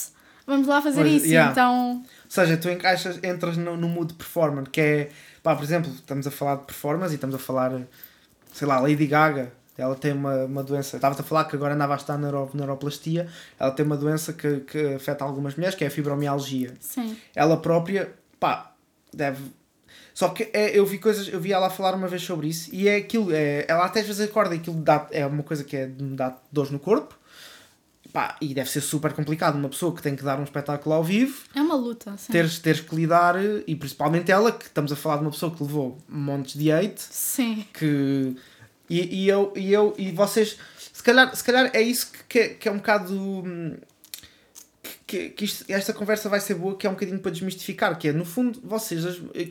vamos lá fazer isso. Yeah. Então... Ou seja, tu encaixas, entras no, no mood performance, que é, pá, por exemplo, estamos a falar de performance e estamos a falar, sei lá, Lady Gaga ela tem uma, uma doença, estava a falar que agora andava a estar neuro, neuroplastia, ela tem uma doença que, que afeta algumas mulheres, que é a fibromialgia. Sim. Ela própria, pá, deve. Só que é, eu vi coisas, eu vi ela falar uma vez sobre isso e é aquilo, é, ela até às vezes acorda e aquilo dá, é uma coisa que é, me dá dores no corpo. Pá, e deve ser super complicado uma pessoa que tem que dar um espetáculo ao vivo. É uma luta, sim. Teres, teres que lidar, e principalmente ela, que estamos a falar de uma pessoa que levou montes de hate. Sim. Que e, e, eu, e eu e vocês, se calhar, se calhar é isso que, que é um bocado. Hum, que, que isto, esta conversa vai ser boa, que é um bocadinho para desmistificar, que é, no fundo, vocês,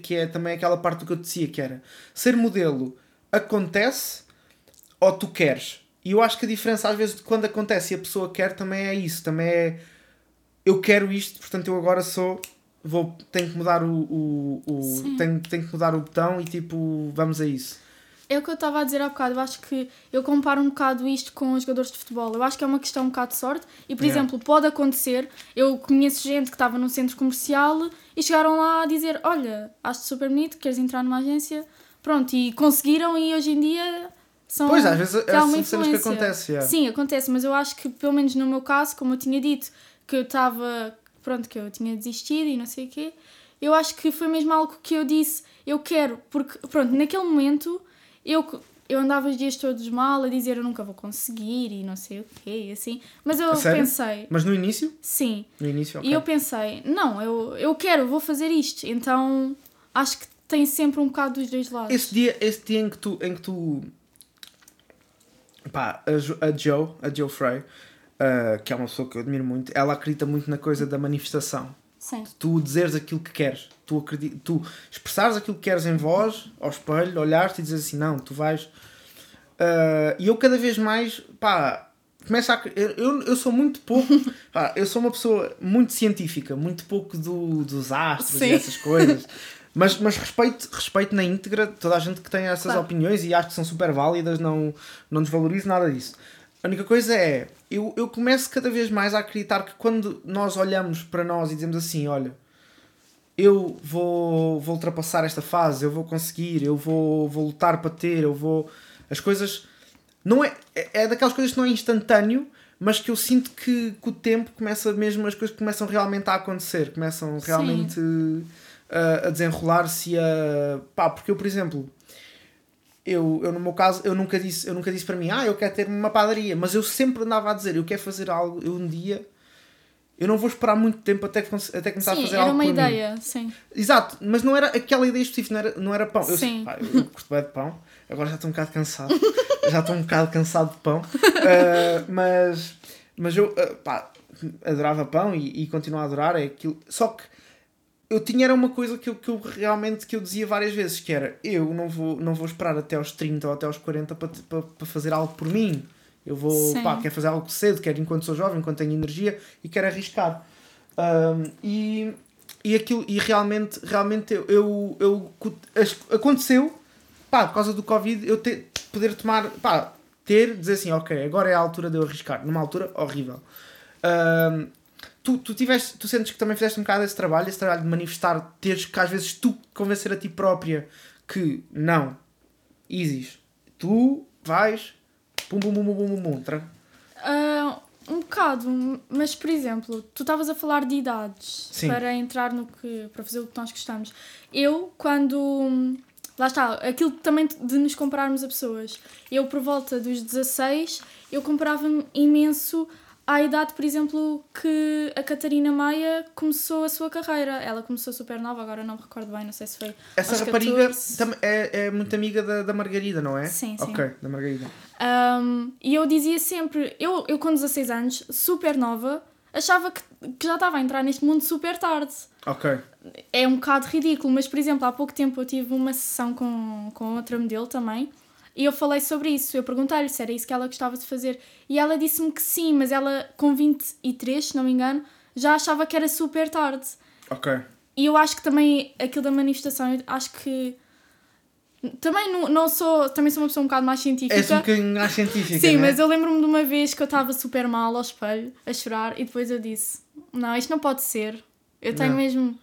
que é também aquela parte do que eu te dizia, que era ser modelo acontece ou tu queres. E eu acho que a diferença, às vezes, de quando acontece e a pessoa quer, também é isso. Também é eu quero isto, portanto eu agora sou. Vou, tenho que mudar o. o, o tenho, tenho que mudar o botão e tipo, vamos a isso. É o que eu estava a dizer há bocado. Eu acho que eu comparo um bocado isto com os jogadores de futebol. Eu acho que é uma questão um bocado de sorte. E, por yeah. exemplo, pode acontecer. Eu conheço gente que estava num centro comercial e chegaram lá a dizer: Olha, acho super bonito, queres entrar numa agência? Pronto, e conseguiram. E hoje em dia são. Pois, às vezes é uma cenas que acontece. Yeah. Sim, acontece. Mas eu acho que, pelo menos no meu caso, como eu tinha dito, que eu estava. Pronto, que eu tinha desistido e não sei o quê. Eu acho que foi mesmo algo que eu disse: Eu quero. Porque, pronto, naquele momento eu, eu andava os dias todos mal a dizer eu nunca vou conseguir e não sei o quê, e assim. Mas eu pensei. Mas no início? Sim. No início, okay. E eu pensei, não, eu, eu quero, vou fazer isto. Então acho que tem sempre um bocado dos dois lados. Esse dia, esse dia em que tu. Em que tu pá, a, a Joe, a Joe Frey, uh, que é uma pessoa que eu admiro muito, ela acredita muito na coisa da manifestação. Sim. Tu dizeres aquilo que queres tu, acredit, tu expressares aquilo que queres em voz, ao espelho, olhares e dizes assim, não, tu vais. Uh, e eu cada vez mais, pá, começo a. Eu, eu sou muito pouco. pá, eu sou uma pessoa muito científica, muito pouco do, dos astros Sim. e essas coisas. Mas, mas respeito, respeito na íntegra toda a gente que tem essas claro. opiniões e acho que são super válidas, não, não desvalorizo nada disso. A única coisa é, eu, eu começo cada vez mais a acreditar que quando nós olhamos para nós e dizemos assim, olha, eu vou, vou ultrapassar esta fase, eu vou conseguir, eu vou, vou lutar para ter, eu vou. As coisas. Não é, é, é daquelas coisas que não é instantâneo, mas que eu sinto que com o tempo começa mesmo, as coisas começam realmente a acontecer, começam realmente a, a desenrolar-se a. pá, porque eu, por exemplo. Eu, eu no meu caso eu nunca disse eu nunca disse para mim ah eu quero ter uma padaria mas eu sempre andava a dizer eu quero fazer algo eu um dia eu não vou esperar muito tempo até, até começar sim, a fazer era algo uma por ideia, mim. sim. Exato, mas não era aquela ideia específica, não era, não era pão. Eu, Sim. pá, eu curto bem de pão, agora já estou um bocado cansado. já estou um bocado cansado de pão. Ah, mas, mas eu ah, pá, adorava pão e, e continuo a adorar. É aquilo. Só que eu tinha era uma coisa que eu, que eu realmente que eu dizia várias vezes, que era eu não vou, não vou esperar até aos 30 ou até aos 40 para, para, para fazer algo por mim. Eu vou, Sim. pá, quero fazer algo cedo, quero enquanto sou jovem, enquanto tenho energia e quero arriscar. Um, e, e aquilo, e realmente, realmente eu, eu, eu aconteceu, pá, por causa do Covid, eu ter, poder tomar, pá, ter, dizer assim, ok, agora é a altura de eu arriscar, numa altura horrível. Um, tu, tu, tiveste, tu sentes que também fizeste um bocado esse trabalho, esse trabalho de manifestar, teres que às vezes tu convencer a ti própria que não, Isis, tu vais, pum pum pum pum pum pum, tra- Ah, um bocado, mas por exemplo, tu estavas a falar de idades Sim. para entrar no que. para fazer o que nós gostamos. Eu, quando. Lá está, aquilo também de nos compararmos a pessoas. Eu, por volta dos 16, eu comparava-me imenso à idade, por exemplo, que a Catarina Maia começou a sua carreira. Ela começou super nova, agora não me recordo bem, não sei se foi. Essa rapariga 14. tam- é, é muito amiga da, da Margarida, não é? Sim, sim. Ok, da Margarida. Um, e eu dizia sempre, eu, eu com 16 anos, super nova, achava que, que já estava a entrar neste mundo super tarde. Ok. É um bocado ridículo, mas por exemplo, há pouco tempo eu tive uma sessão com, com outra modelo também e eu falei sobre isso. Eu perguntei-lhe se era isso que ela gostava de fazer e ela disse-me que sim, mas ela com 23, se não me engano, já achava que era super tarde. Ok. E eu acho que também aquilo da manifestação, eu acho que. Também não, não sou. Também sou uma pessoa um bocado mais científica. És um bocadinho mais científica, Sim, né? mas eu lembro-me de uma vez que eu estava super mal ao espelho, a chorar, e depois eu disse: Não, isto não pode ser. Eu tenho Não. mesmo.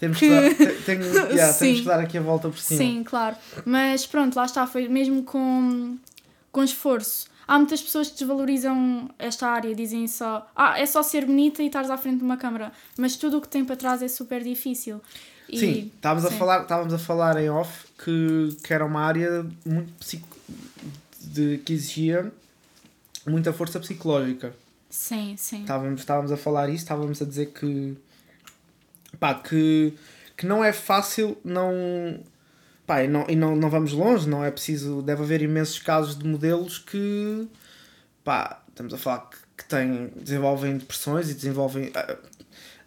Temos que, dar, te- tenho, yeah, temos que dar aqui a volta por cima. Sim, claro. Mas pronto, lá está, foi mesmo com, com esforço. Há muitas pessoas que desvalorizam esta área, dizem só: Ah, é só ser bonita e estares à frente de uma câmara. Mas tudo o que tem para trás é super difícil. E- Sim, estávamos a sim. falar, estávamos a falar em off que, que era uma área muito psico, de, que exigia muita força psicológica. Sim, sim. Estávamos, estávamos a falar isso, estávamos a dizer que pá, que, que não é fácil não pá, e, não, e não, não vamos longe, não é preciso, deve haver imensos casos de modelos que pá, estamos a falar que, que têm, desenvolvem depressões e desenvolvem ah,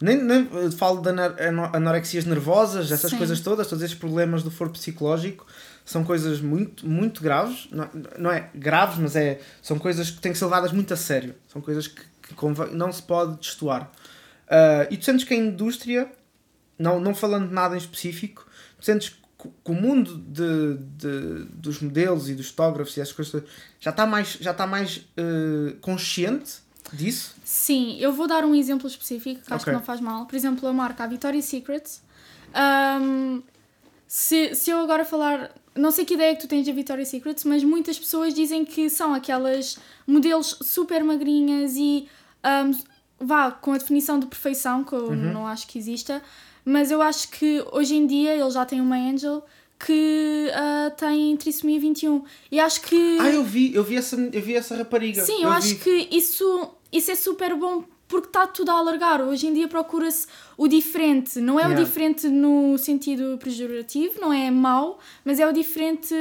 nem, nem falo de anor- ano- anorexias nervosas, essas Sim. coisas todas, todos esses problemas do foro psicológico são coisas muito, muito graves, não, não é graves, mas é, são coisas que têm que ser levadas muito a sério, são coisas que, que convém- não se pode destoar. Ah, e tu sentes que a indústria, não, não falando de nada em específico, tu sentes que que o mundo de, de, dos modelos e dos fotógrafos e essas coisas já está mais, já está mais eh, consciente disso? Sim, eu vou dar um exemplo específico que acho Ok. que não faz mal. Por exemplo, a marca a Victoria's Secret. Ahm, se, se eu agora falar. Não sei que ideia que tu tens da Victoria's Secret, mas muitas pessoas dizem que são aquelas modelos super magrinhas e ahm, vá com a definição de perfeição, que eu Uhum. não acho que exista, mas eu acho que hoje em dia eles já têm uma Angel que ah, tem trissomia 21 e acho que Ah, eu vi, eu vi essa, eu vi essa rapariga. Sim, eu, acho vi. que isso, isso é super bom porque está tudo a alargar. Hoje em dia procura-se o diferente. Não é Yeah. o diferente no sentido pejorativo, não é mau, mas é o diferente.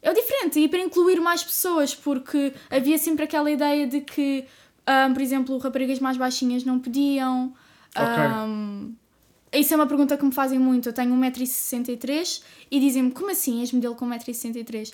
É o diferente e para incluir mais pessoas, porque havia sempre aquela ideia de que, ahm, por exemplo, raparigas mais baixinhas não podiam. Ok. ahm, isso é uma pergunta que me fazem muito. Eu tenho 1,63m e dizem-me como assim és modelo com 1,63m?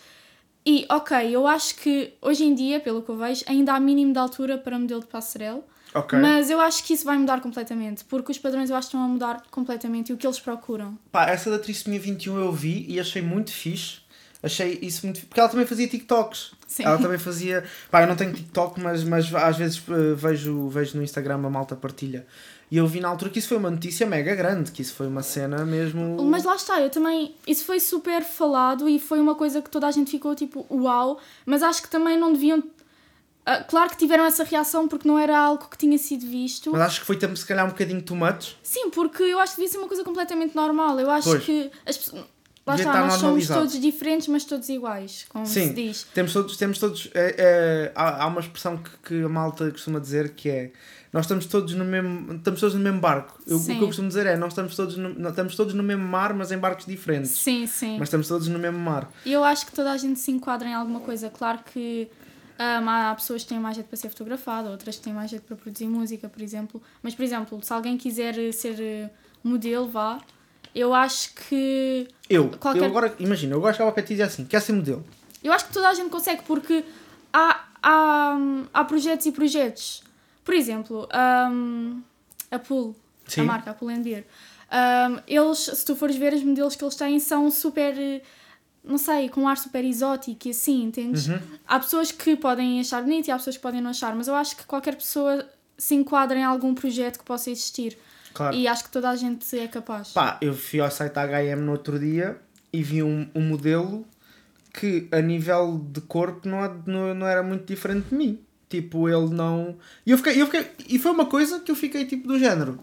E ok, eu acho que hoje em dia, pelo que eu vejo, ainda há mínimo de altura para modelo de passarela. Ok. Mas eu acho que isso vai mudar completamente, porque os padrões eu acho que estão a mudar completamente e o que eles procuram. Pá, essa da Trissomia 21 eu vi e achei muito fixe. Achei isso muito. Porque ela também fazia TikToks. Sim. Ela também fazia. Pá, eu não tenho TikTok, mas, mas às vezes eh, vejo, vejo no Instagram a malta partilha. E eu vi na altura que isso foi uma notícia mega grande, que isso foi uma cena mesmo. Mas lá está, eu também. Isso foi super falado e foi uma coisa que toda a gente ficou tipo, uau, mas acho que também não deviam. Ah, claro que tiveram essa reação porque não era algo que tinha sido visto. Mas acho que foi também se calhar um bocadinho much. Sim, porque eu acho que devia ser uma coisa completamente normal. Eu acho Pois. que as pessoas. lá está, nós somos todos diferentes, mas todos iguais, como se Sim, diz. temos todos, temos todos é, é, há, há uma expressão que, que a malta costuma dizer que é nós estamos todos no mesmo, estamos todos no mesmo barco. Eu, o que eu costumo dizer é nós estamos todos no, estamos todos no mesmo mar, mas em barcos diferentes. Sim, sim. Mas estamos todos no mesmo mar. E eu acho que toda a gente se enquadra em alguma coisa. Claro que hum, há pessoas que têm mais jeito para ser fotografada, outras que têm mais jeito para produzir música, por exemplo. Mas, por exemplo, se alguém quiser eh, ser eh, modelo, vá, eu acho que. Eu, Qualquer- eu agora, imagina, eu gosto de ti e dizer assim, quer ser modelo? Eu acho que toda a gente consegue, porque há, há, hum, há projetos e projetos. Por exemplo, hum, a Pool, Sim. a marca, a Pool and Beer. hum, eles, se tu fores ver, os modelos que eles têm são super. Não sei, com um ar super exótico e assim, entendes? Uhum. Há pessoas que podem achar bonito e há pessoas que podem não achar, mas eu acho que qualquer pessoa se enquadra em algum projeto que possa existir. Claro. E acho que toda a gente é capaz. Pá, eu fui ao site da H&M no outro dia e vi um, um modelo que a nível de corpo não, não, não era muito diferente de mim. Tipo, ele não... E eu fiquei, eu fiquei... E foi uma coisa que eu fiquei tipo do género.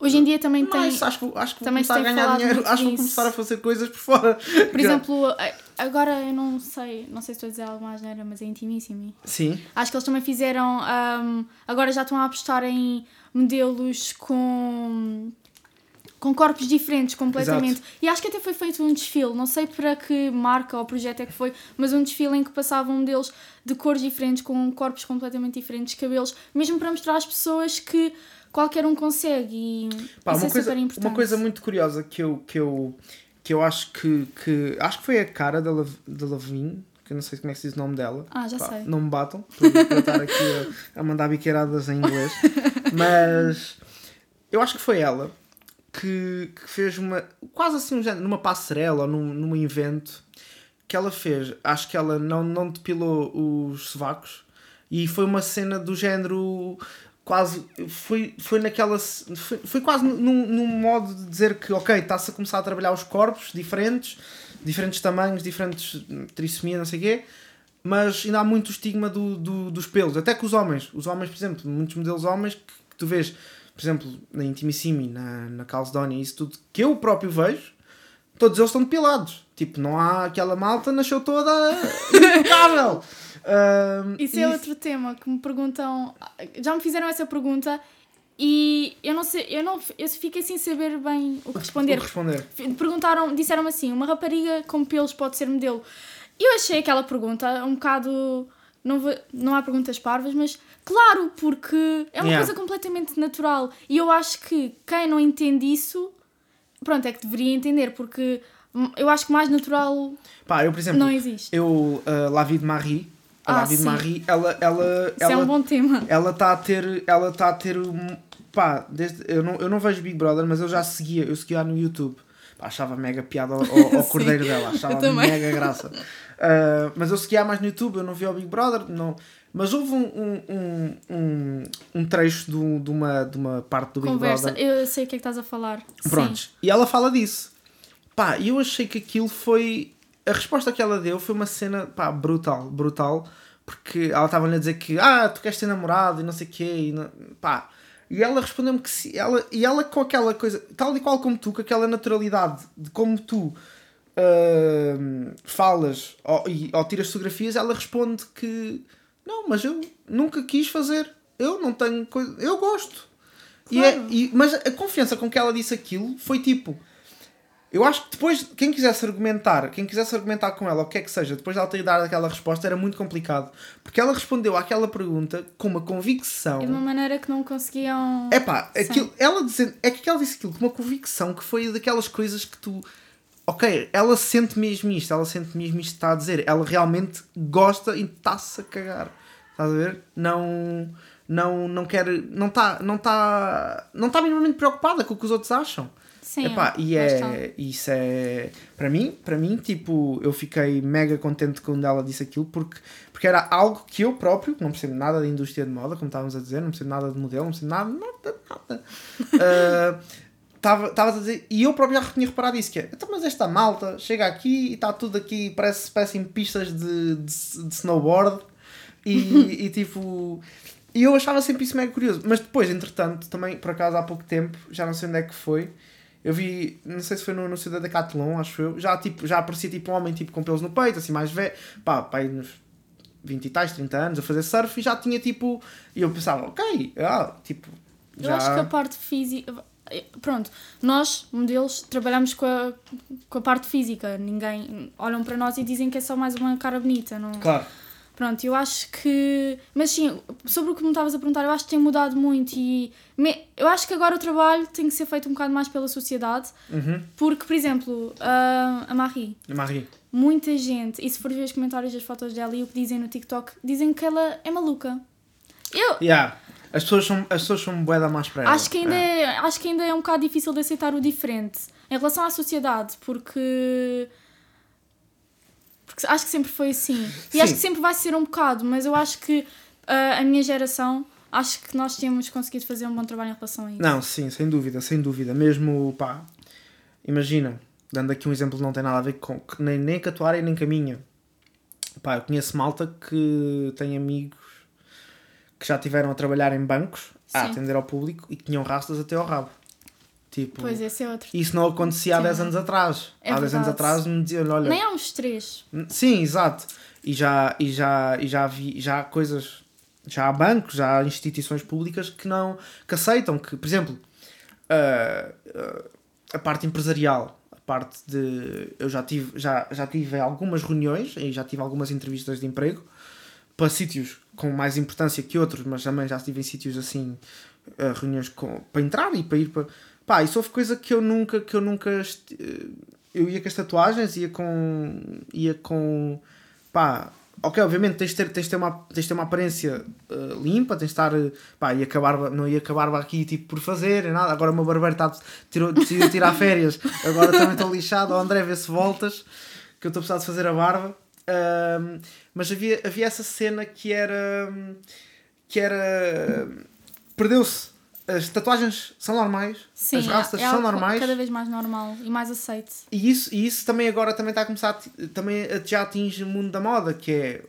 Hoje em dia também tem. Mas acho que, acho que vou também se começar a tem ganhar dinheiro. Acho que vou começar a fazer coisas por fora. Por exemplo, a- agora eu não sei, não sei se estou a dizer algo mais neira, mas é intimíssimo. Sim. Acho que eles também fizeram. ahm, agora já estão a apostar em modelos com. Com corpos diferentes completamente. E acho que até foi feito um desfile, não sei para que marca ou projeto é que foi, mas um desfile em que passavam modelos de cores diferentes, com corpos completamente diferentes, cabelos, mesmo para mostrar às pessoas que qualquer um consegue. E Pá, isso uma, é coisa, super importante. uma coisa muito curiosa que eu, que eu, que eu acho que, que. Acho que foi a cara da, Lav- da Lavigne, que eu não sei como é que se diz o nome dela. Ah, já Pá, sei. Não me batam por, estar aqui a, a mandar biqueiradas em inglês. Mas eu acho que foi ela que, que fez uma. quase assim um numa passarela ou num, num evento que ela fez. Acho que ela não, não depilou os sovacos e foi uma cena do género. Quase foi, foi naquela. Foi, foi quase num, num modo de dizer que, ok, está-se a começar a trabalhar os corpos diferentes, diferentes tamanhos, diferentes trissomia, não sei o quê, mas ainda há muito estigma do, do, dos pelos, até que os homens, os homens, por exemplo, muitos modelos homens que, que tu vês, por exemplo, na Intimissimi, na, na Calcedonia, isso tudo que eu próprio vejo, todos eles estão depilados. Tipo, não há aquela malta, nasceu toda impecável. Ahm, Isso e é outro tema que me perguntam. Já me fizeram essa pergunta e eu não sei, eu não eu fiquei sem saber bem o que responder. o que responder. Perguntaram, disseram assim: uma rapariga com pelos pode ser modelo? Eu achei aquela pergunta um bocado. Não, vou- não há perguntas parvas, mas claro, porque é uma Yeah. coisa completamente natural. E eu acho que quem não entende isso, pronto, é que deveria entender, porque hum, eu acho que mais natural Pá, eu, por exemplo, não existe. eu, uh, La Vie de Marie, a Ah, La Vie de. Marie, ela, ela, Isso é ela, um bom tema. ela está a ter, ela está a ter, pá, desde, eu, não, eu não vejo Big Brother, mas eu já seguia, eu seguia no YouTube. Achava mega piada ao, ao, ao Sim, cordeiro dela, achava mega graça. Uh, mas eu seguia mais no YouTube, eu não via o Big Brother, não. Mas houve um, um, um, um, trecho do, de, uma, de uma parte do Big Conversa, Brother. eu sei o que é que estás a falar. Sim. Prontos. E ela fala disso. Pá, e eu achei que aquilo foi. A resposta que ela deu foi uma cena, pá, brutal, brutal. Porque ela estava-lhe a dizer que, ah, tu queres ter namorado e não sei o quê. E, não- pá. E ela respondeu-me que sim. Ela, e ela com aquela coisa, tal e qual como tu, com aquela naturalidade de como tu ahm, falas ou, e, ou tiras fotografias, ela responde que, não, mas eu nunca quis fazer. Eu não tenho coisa. Eu gosto. E é, Claro. e, mas a confiança com que ela disse aquilo foi tipo. Eu acho que depois, quem quisesse argumentar, quem quisesse argumentar com ela, o que é que seja, depois de ela ter dado aquela resposta, era muito complicado. Porque ela respondeu àquela pergunta com uma convicção. De uma maneira que não conseguiam. É pá, aquilo, ela dizendo, é que ela disse aquilo com uma convicção que foi daquelas coisas que tu. Ok, ela sente mesmo isto, ela sente mesmo isto que está a dizer. Ela realmente gosta e está-se a cagar. Estás a ver? Não. Não, não quer. Não está não tá, não tá minimamente preocupada com o que os outros acham. Sim, Epá, e é, isso é para mim, para mim, tipo, eu fiquei mega contente quando ela disse aquilo porque, porque era algo que eu próprio, que não percebo nada da indústria de moda, como estávamos a dizer, não percebo nada de modelo, não percebo nada, nada, nada. Estava a dizer, e eu próprio já tinha reparado isso, que é, então, mas esta malta chega aqui e está tudo aqui, parece, parecem pistas de, de, de snowboard e, e tipo, e eu achava sempre isso mega curioso, mas depois, entretanto, também, por acaso, há pouco tempo, já não sei onde é que foi, Eu vi, não sei se foi no anúncio da Decathlon, acho eu, já, tipo, já aparecia tipo um homem tipo, com pelos no peito, assim mais velho, pá, pá, aí nos 20 e tais, 30 anos, a fazer surf e já tinha tipo. E eu pensava, ok, ah, tipo. Eu Já... acho que a parte física. Pronto, nós, modelos, trabalhamos com a, com a parte física. Ninguém. Olham para nós e dizem que é só mais uma cara bonita. Não... Claro. Pronto, eu acho que. Mas sim, sobre o que me estavas a perguntar, eu acho que tem mudado muito e. me- Eu acho que agora o trabalho tem que ser feito um bocado mais pela sociedade, Uhum. porque, por exemplo, a, a Marie, Marie. muita gente, e se for ver os comentários das fotos dela e o que dizem no TikTok, dizem que ela é maluca. Eu Yeah. As pessoas são, as pessoas são bué da mais para ela. acho que, ainda é, acho que ainda é um bocado difícil de aceitar o diferente em relação à sociedade, porque. Porque acho que sempre foi assim. E Sim. acho que sempre vai ser um bocado, mas eu acho que ah, a minha geração, acho que nós temos conseguido fazer um bom trabalho em relação a isso. Não, sim, sem dúvida, sem dúvida. Mesmo, pá, imagina, dando aqui um exemplo que não tem nada a ver com, nem, nem com a tua área nem com a minha. Pá, eu conheço malta que tem amigos que já tiveram a trabalhar em bancos, a Sim. atender ao público e que tinham rastas até ao rabo. Tipo, Pois esse é outro. isso não acontecia há Sim. 10 anos atrás. É há 10 anos atrás me diziam, olha, Nem há uns três. Sim, exato. E já, e já, e já vi já há coisas, já há bancos, já há instituições públicas que não que aceitam que, por exemplo, a, a parte empresarial, a parte de eu já tive já, já tive algumas reuniões e já tive algumas entrevistas de emprego para sítios com mais importância que outros, mas também já estive em sítios assim, eh, reuniões com, para entrar e para ir para. Pá, isso houve coisa que eu nunca, que eu nunca. eh, Eu ia com as tatuagens, ia com. ia com. pá. Ok, obviamente tens de ter, tens de ter, uma, tens de ter uma aparência eh, limpa, tens de estar. eh, pá, ia acabar, não ia acabar aqui tipo por fazer, nada. Agora o meu barbeiro está, tirou, decidiu tirar férias, agora também estou lixado. Ó André, vê se voltas, que eu estou a precisar de fazer a barba. Mas havia, havia essa cena que era. que era. perdeu-se. As tatuagens são normais, Sim, as rastas é são normais. cada vez mais normal e mais aceite. E isso, e isso também agora também está a começar a, também já atinge o mundo da moda, que é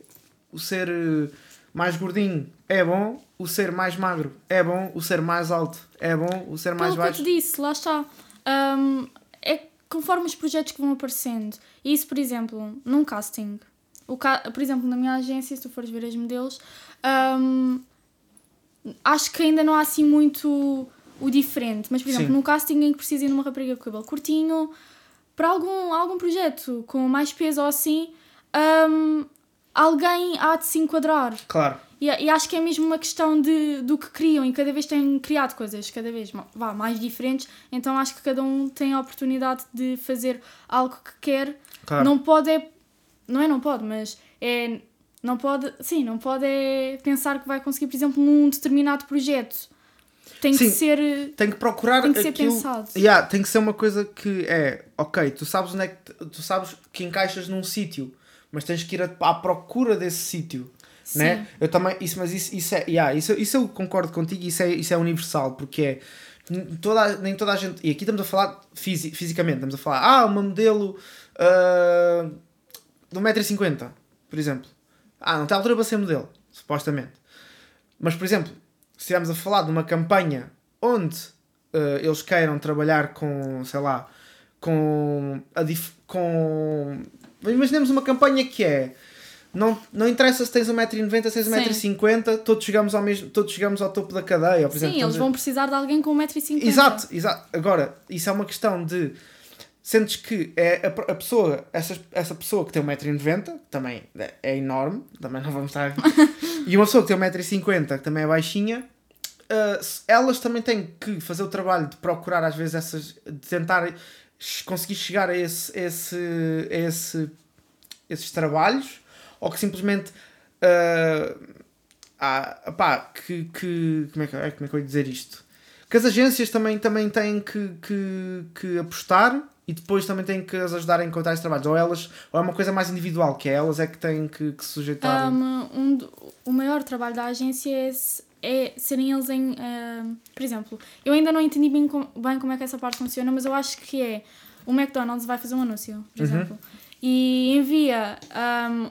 o ser eh, mais gordinho é bom, o ser mais magro é bom, o ser mais alto é bom, o ser mais Pelo que eu baixo. te disse, lá está. Hum, é conforme os projetos que vão aparecendo. E isso, por exemplo, num casting. O ca... Por exemplo, na minha agência, se tu fores ver as modelos, hum, acho que ainda não há assim muito o diferente. Mas, por exemplo, Sim. num casting em que precisem de uma rapariga com cabelo curtinho, para algum, algum projeto com mais peso ou assim, hum, alguém há de se enquadrar. Claro, E, e acho que é mesmo uma questão de, do que criam e cada vez têm criado coisas cada vez vá, mais diferentes, então acho que cada um tem a oportunidade de fazer algo que quer. claro. Não pode é. Não é não pode, mas é. Não pode. Sim, não pode é pensar que vai conseguir, por exemplo, num determinado projeto. Tem que Sim. ser. Tem que procurar Tem que ser aquilo. pensado. Yeah, tem que ser uma coisa que é, ok, tu sabes onde é que tu sabes que encaixas num sítio, mas tens que ir à procura desse sítio. Sim. Né? Eu também, isso, mas isso, isso é, yeah, isso, isso eu concordo contigo, isso é, isso é universal, porque é toda, nem toda a gente, e aqui estamos a falar fisi, fisicamente, estamos a falar, ah, uma modelo ah, de 1,50m, por exemplo. Ah, não tem altura para ser modelo, supostamente. Mas, por exemplo, se estivermos a falar de uma campanha onde ah, eles queiram trabalhar com, sei lá, com a dif com imaginemos uma campanha que é não, não interessa se tens 1,90m, se tens 1,50m, todos chegamos ao mesmo, todos chegamos ao topo da cadeia. Por Sim, exemplo, eles estamos a- vão precisar de alguém com 1,50m. Exato, exato. Agora, isso é uma questão de sentes que é a, a pessoa, essa, essa pessoa que tem 1,90m, que também é, enorme, também não vamos estar. e uma pessoa que tem 1,50m, que também é baixinha, se- elas também têm que fazer o trabalho de procurar, às vezes, essas. de tentar conseguir chegar a esse, esse, a esse, esses trabalhos, ou que simplesmente. ah, ah, pá, que, que como, é que, como é que eu ia dizer isto? Que as agências também, também têm que, que, que apostar e depois também têm que as ajudar a encontrar esses trabalhos. Ou elas, ou é uma coisa mais individual, que é elas é que têm que, que se sujeitar. Um, um o maior trabalho da agência é, é serem eles em. um, por exemplo, eu ainda não entendi bem, com- bem como é que essa parte funciona, mas eu acho que é. O McDonald's vai fazer um anúncio, por Uhum. exemplo, e envia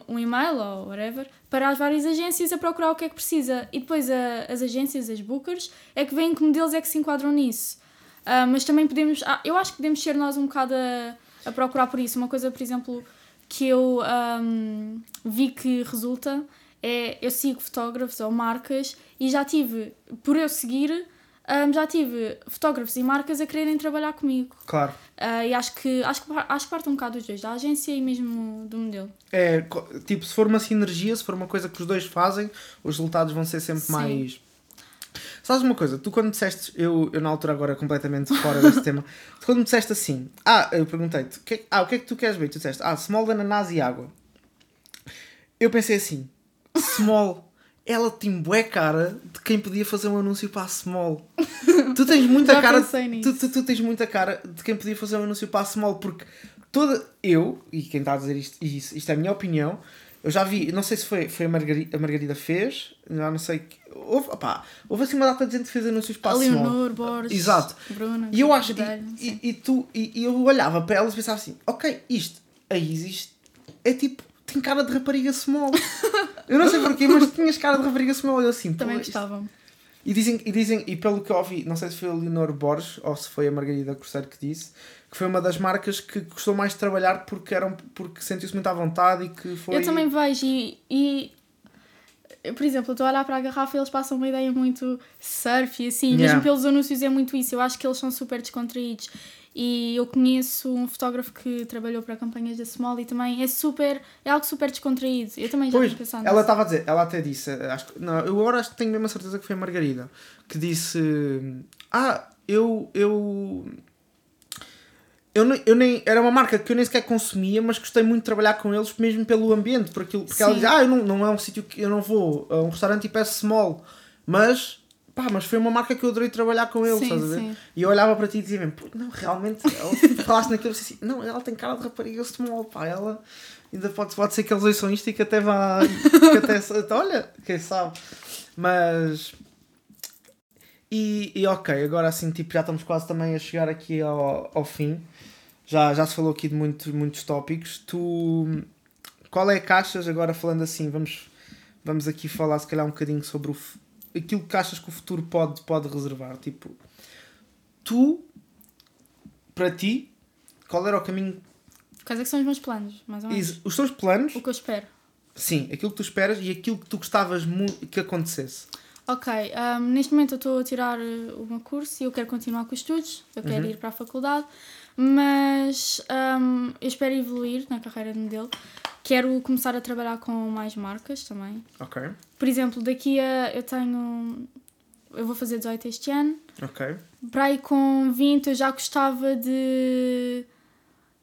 um, um e-mail ou whatever para as várias agências a procurar o que é que precisa. E depois a- as agências, as bookers, é que veem que modelos é que se enquadram nisso. Uh, mas também podemos, ah, eu acho que podemos ser nós um bocado a, a procurar por isso. Uma coisa, por exemplo, que eu um, vi que resulta é eu sigo fotógrafos ou marcas e já tive, por eu seguir, um, já tive fotógrafos e marcas a quererem trabalhar comigo. Claro. Uh, e acho que, acho, que, acho que parte um bocado dos dois, da agência e mesmo do modelo. É, tipo, se for uma sinergia, se for uma coisa que os dois fazem, os resultados vão ser sempre Sim. mais Sabes uma coisa? Tu quando disseste, eu, eu na altura agora completamente fora deste tema, tu quando me disseste assim, ah, eu perguntei-te, que, ah, o que é que tu queres ver? Tu disseste, ah, small, ananás e água. Eu pensei assim, small, ela tem bué cara de quem podia fazer um anúncio para a small. Tu tens muita cara, tu, tu, tu, tens muita cara de quem podia fazer um anúncio para a small, porque toda, eu, e quem está a dizer isto, isto, isto é a minha opinião, eu já vi, não sei se foi, foi a, Margarida, a Margarida fez, já não sei. Houve, opá, houve assim uma data de gente que fez anúncios para a Leonor, Borges, Exato. Bruna. E eu acho. E, e, e, tu, e, e, eu olhava para elas e pensava assim: ok, isto, a Isis é tipo. Tem cara de rapariga small. eu não sei porquê, mas tinhas cara de rapariga small. Eu assim, Também gostavam. E dizem, e dizem, e pelo que eu ouvi, não sei se foi a Leonor Borges ou se foi a Margarida Corseiro que disse, que foi uma das marcas que gostou mais de trabalhar porque, eram, porque sentiu-se muito à vontade e que foi. Eu também vejo e, e por exemplo, eu estou a olhar para a garrafa e eles passam uma ideia muito surf e assim, yeah. mesmo pelos anúncios é muito isso. Eu acho que eles são super descontraídos. E eu conheço um fotógrafo que trabalhou para campanhas da Small e também é super, é algo super descontraído. Eu também já pois, pensando Ela estava a dizer, ela até disse, acho, não, eu agora acho que tenho mesmo a certeza que foi a Margarida, que disse: Ah, eu, eu eu, eu nem, era uma marca que eu nem sequer consumia, mas gostei muito de trabalhar com eles mesmo pelo ambiente, por aquilo, porque Sim. ela dizia, ah, eu não, não é um sítio que eu não vou a um restaurante e peço small, mas pá, mas foi uma marca que eu adorei trabalhar com eles, sim, estás a ver? Sim. E eu olhava para ti e dizia mesmo, não, realmente, ela, naquilo assim, não, ela tem cara de rapariga small, pá, ela ainda pode, pode ser que eles ouçam isto e que até vá, que até, olha, quem sabe, mas e, e ok, agora assim, tipo, já estamos quase também a chegar aqui ao, ao fim. Já, já se falou aqui de muitos, muitos tópicos. Tu, qual é que achas, agora falando assim, vamos, vamos aqui falar se calhar um bocadinho sobre o, aquilo que achas que o futuro pode, pode reservar. Tipo, tu, para ti, qual era o caminho? Quais é que são os meus planos, mais ou menos? Os teus planos? O que eu espero. Sim, aquilo que tu esperas e aquilo que tu gostavas que acontecesse. Ok, um, neste momento eu estou a tirar uh, o meu curso e eu quero continuar com os estudos, eu quero uhum. ir para a faculdade, mas um, eu espero evoluir na carreira de modelo. Quero começar a trabalhar com mais marcas também. Ok. Por exemplo, daqui a. Eu tenho. Eu vou fazer 18 este ano. Ok. Para aí com 20 eu já gostava de.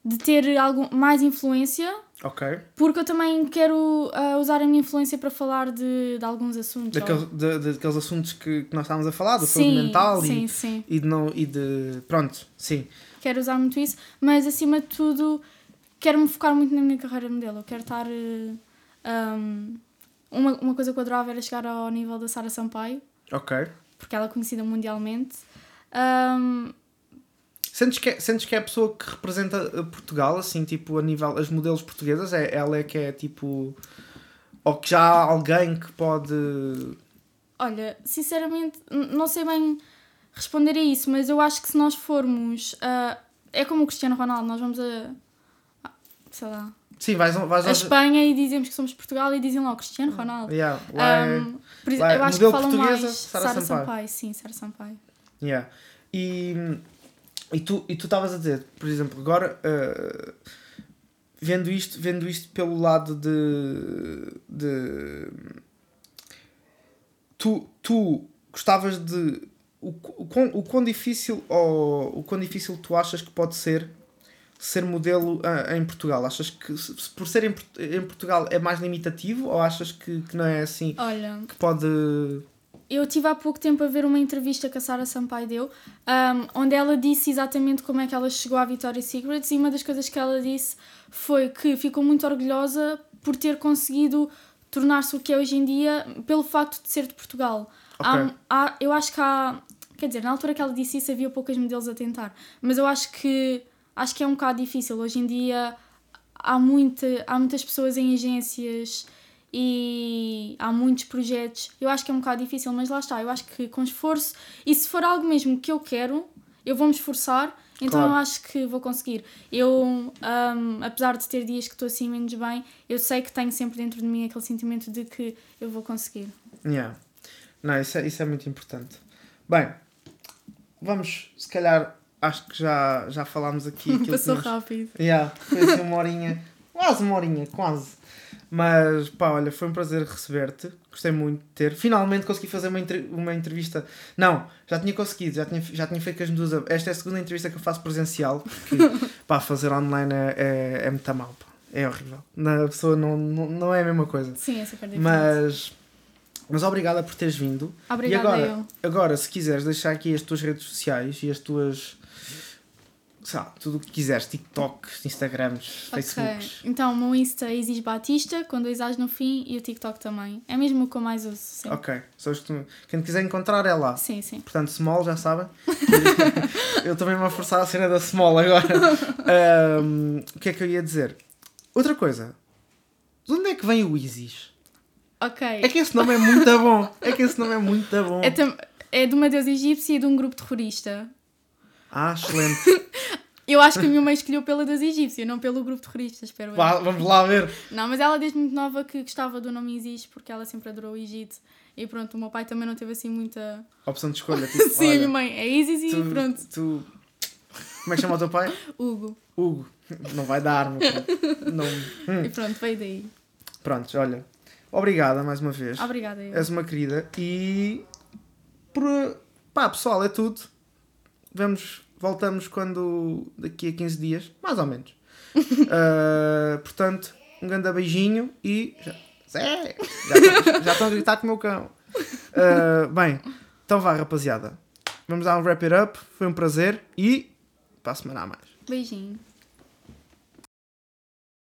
de ter algum, mais influência Ok. Porque eu também quero uh, usar a minha influência para falar de, de alguns assuntos. Daqueles, de, de, daqueles assuntos que, que nós estávamos a falar, da saúde mental sim, e, sim. E, de não, e de. Pronto, sim. Quero usar muito isso, mas acima de tudo quero me focar muito na minha carreira modelo. Eu quero estar. Uh, um, uma, uma coisa que eu adorava era chegar ao nível da Sara Sampaio. Ok. Porque ela é conhecida mundialmente. Um, Sentes que, é, sentes que é a pessoa que representa eh, Portugal, assim, tipo, a nível. as modelos portuguesas? É, ela é que é tipo. Ou que já há alguém que pode. Olha, sinceramente, não sei bem responder a isso, mas eu acho que se nós formos. Uh, é como o Cristiano Ronaldo, nós vamos a. sei lá. Sim, vais, vais a Espanha e dizemos que somos Portugal e dizem logo Cristiano Ronaldo. Yeah, lá é, um, por isso, eu acho que falam mais Sara Sampaio. Sampaio. Sim, Sara Sampaio. Yeah. E e tu e tu estavas a dizer, por exemplo, agora uh, vendo isto, vendo isto pelo lado de, de tu, tu gostavas de o, o, quão, o quão difícil ou o quão difícil tu achas que pode ser ser modelo uh, em Portugal? Achas que se, por ser em, em Portugal é mais limitativo ou achas que, que não é assim Olha, que pode eu tive há pouco tempo a ver uma entrevista que a Sara Sampaio deu, um, onde ela disse exatamente como é que ela chegou à Victoria's Secret e uma das coisas que ela disse foi que ficou muito orgulhosa por ter conseguido tornar-se o que é hoje em dia pelo facto de ser de Portugal. Okay. Há, há, eu acho que há. Quer dizer, na altura que ela disse isso havia poucas modelos a tentar, mas eu acho que acho que é um bocado difícil. Hoje em dia há, muita, há muitas pessoas em agências e há muitos projetos. Eu acho que é um bocado difícil, mas lá está. Eu acho que com esforço e se for algo mesmo que eu quero, eu vou me esforçar, então Claro. eu acho que vou conseguir. Eu, ahm, apesar de ter dias que estou assim menos bem, eu sei que tenho sempre dentro de mim aquele sentimento de que eu vou conseguir. Yeah. Não, isso é, isso é muito importante. Bem, vamos, se calhar, acho que já, já falámos aqui. Passou nos- rápido. Yeah, foi assim uma horinha, quase uma horinha, quase. Mas pá, olha, foi um prazer receber-te. Gostei muito de ter. Finalmente consegui fazer uma, uma entrevista. Não, já tinha conseguido, já tinha, já tinha feito com as duas. Esta é a segunda entrevista que eu faço presencial. Porque pá, fazer online é, é, é muito mal. Pá. É horrível. Na pessoa não, não, não é a mesma coisa. Sim, é super diferente. Mas, mas obrigada por teres vindo. Obrigada e agora, eu. agora, se quiseres deixar aqui as tuas redes sociais e as tuas. Lá, tudo o que quiseres, TikToks, Instagrams, Ok. Facebooks. Então, o meu Insta é Isis Batista, com dois A's no fim, e o TikTok também. É mesmo o que eu mais uso, sim. Ok, só quem quiser encontrar é lá. Sim, sim. Portanto, small, já sabem. eu também me vou forçar a cena da small agora. Ahm, o que é que eu ia dizer? Outra coisa. De onde é que vem o Isis? Ok. É que esse nome é muito bom. É que esse nome é muito bom. É, é de uma deusa egípcia e de um grupo terrorista. Ah, excelente. Eu acho que a minha mãe escolheu pela deusa egípcia, não pelo grupo terrorista, espero eu. Vá, vamos lá ver. Não, mas ela desde muito nova que gostava do nome Isis porque ela sempre adorou o Egito. E pronto, o meu pai também não teve assim muita. Opção de escolha. Tipo, Sim, olha, minha mãe é Isis e tu, pronto. tu- Como é que chama o teu pai? Hugo. Hugo. Não vai dar, meu. Não... Hum. E pronto, veio daí. Pronto, olha. Obrigada mais uma vez. Obrigada. Eu. És uma querida. E. Por... Pá, pessoal, é tudo. Vamos. Voltamos quando. Daqui a 15 dias. Mais ou menos. Ah, portanto, um grande beijinho e. Já, Zé! Já, estão- a gritar com o meu cão. Ah, bem, então vá, rapaziada. Vamos dar um wrap it up. Foi um prazer e. Para a semana a mais. Beijinho.